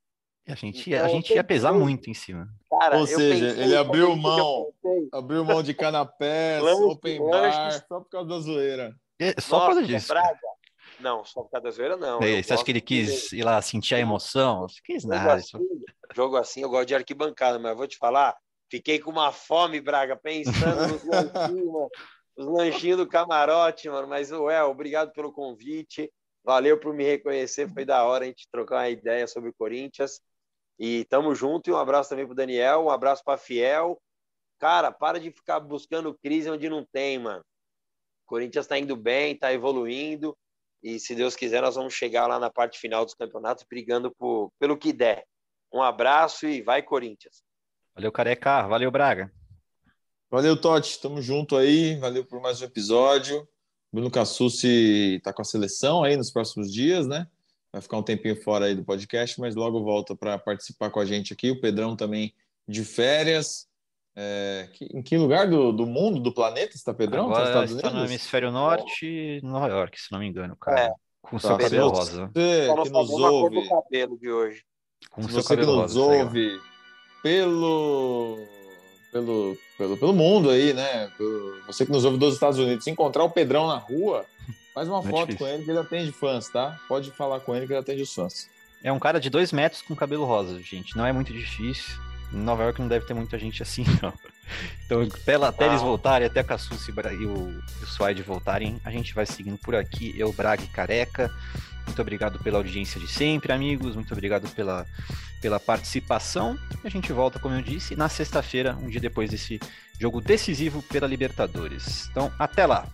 A gente, então, a gente ia pesar muito em cima. Cara, Ou seja, pensei, ele abriu mão, abriu mão de canapés, open bar, só por causa da zoeira. É, só Nossa, por causa disso. Braga. Não, só por causa da zoeira, não. É, você acha que ele quis ir lá sentir a emoção? Não quis nada. Jogo assim, jogo assim, eu gosto de arquibancada, mas eu vou te falar, fiquei com uma fome, Braga, pensando nos lanchinhos, os lanchinhos do camarote, mano. Mas, ué, obrigado pelo convite. Valeu por me reconhecer, foi da hora a gente trocar uma ideia sobre o Corinthians. E tamo junto. E um abraço também pro Daniel, um abraço pra Fiel. Cara, para de ficar buscando crise onde não tem, mano. O Corinthians tá indo bem, tá evoluindo. E se Deus quiser, nós vamos chegar lá na parte final dos campeonatos brigando por, pelo que der. Um abraço e vai, Corinthians. Valeu, Careca. Valeu, Braga. Valeu, Totti. Tamo junto aí. Valeu por mais um episódio. Bruno Cassucci está com a seleção aí nos próximos dias, né? Vai ficar um tempinho fora aí do podcast, mas logo volta para participar com a gente aqui. O Pedrão também de férias. É, que, em que lugar do, do mundo, do planeta está Pedrão? Agora está, está no hemisfério norte, Nova York, se não me engano, cara. É. Com tá, seu cabelo rosa. Você que nos ouve. cabelo. Com se você que nos rosa, ouve pelo pelo, pelo, pelo mundo aí, né? Pelo, você que nos ouve dos Estados Unidos, se encontrar o Pedrão na rua, faz uma é foto difícil. com ele que ele atende fãs, tá? Pode falar com ele que ele atende os fãs. É um cara de dois metros com cabelo rosa, gente. Não é muito difícil. Em Nova York não deve ter muita gente assim, não. Então, até, até eles voltarem, até a Cassus e o, o Suaide voltarem, a gente vai seguindo por aqui. Eu, Braga e Careca. Muito obrigado pela audiência de sempre, amigos. Muito obrigado pela, pela participação. A gente volta, como eu disse, na sexta-feira, um dia depois desse jogo decisivo pela Libertadores. Então, até lá!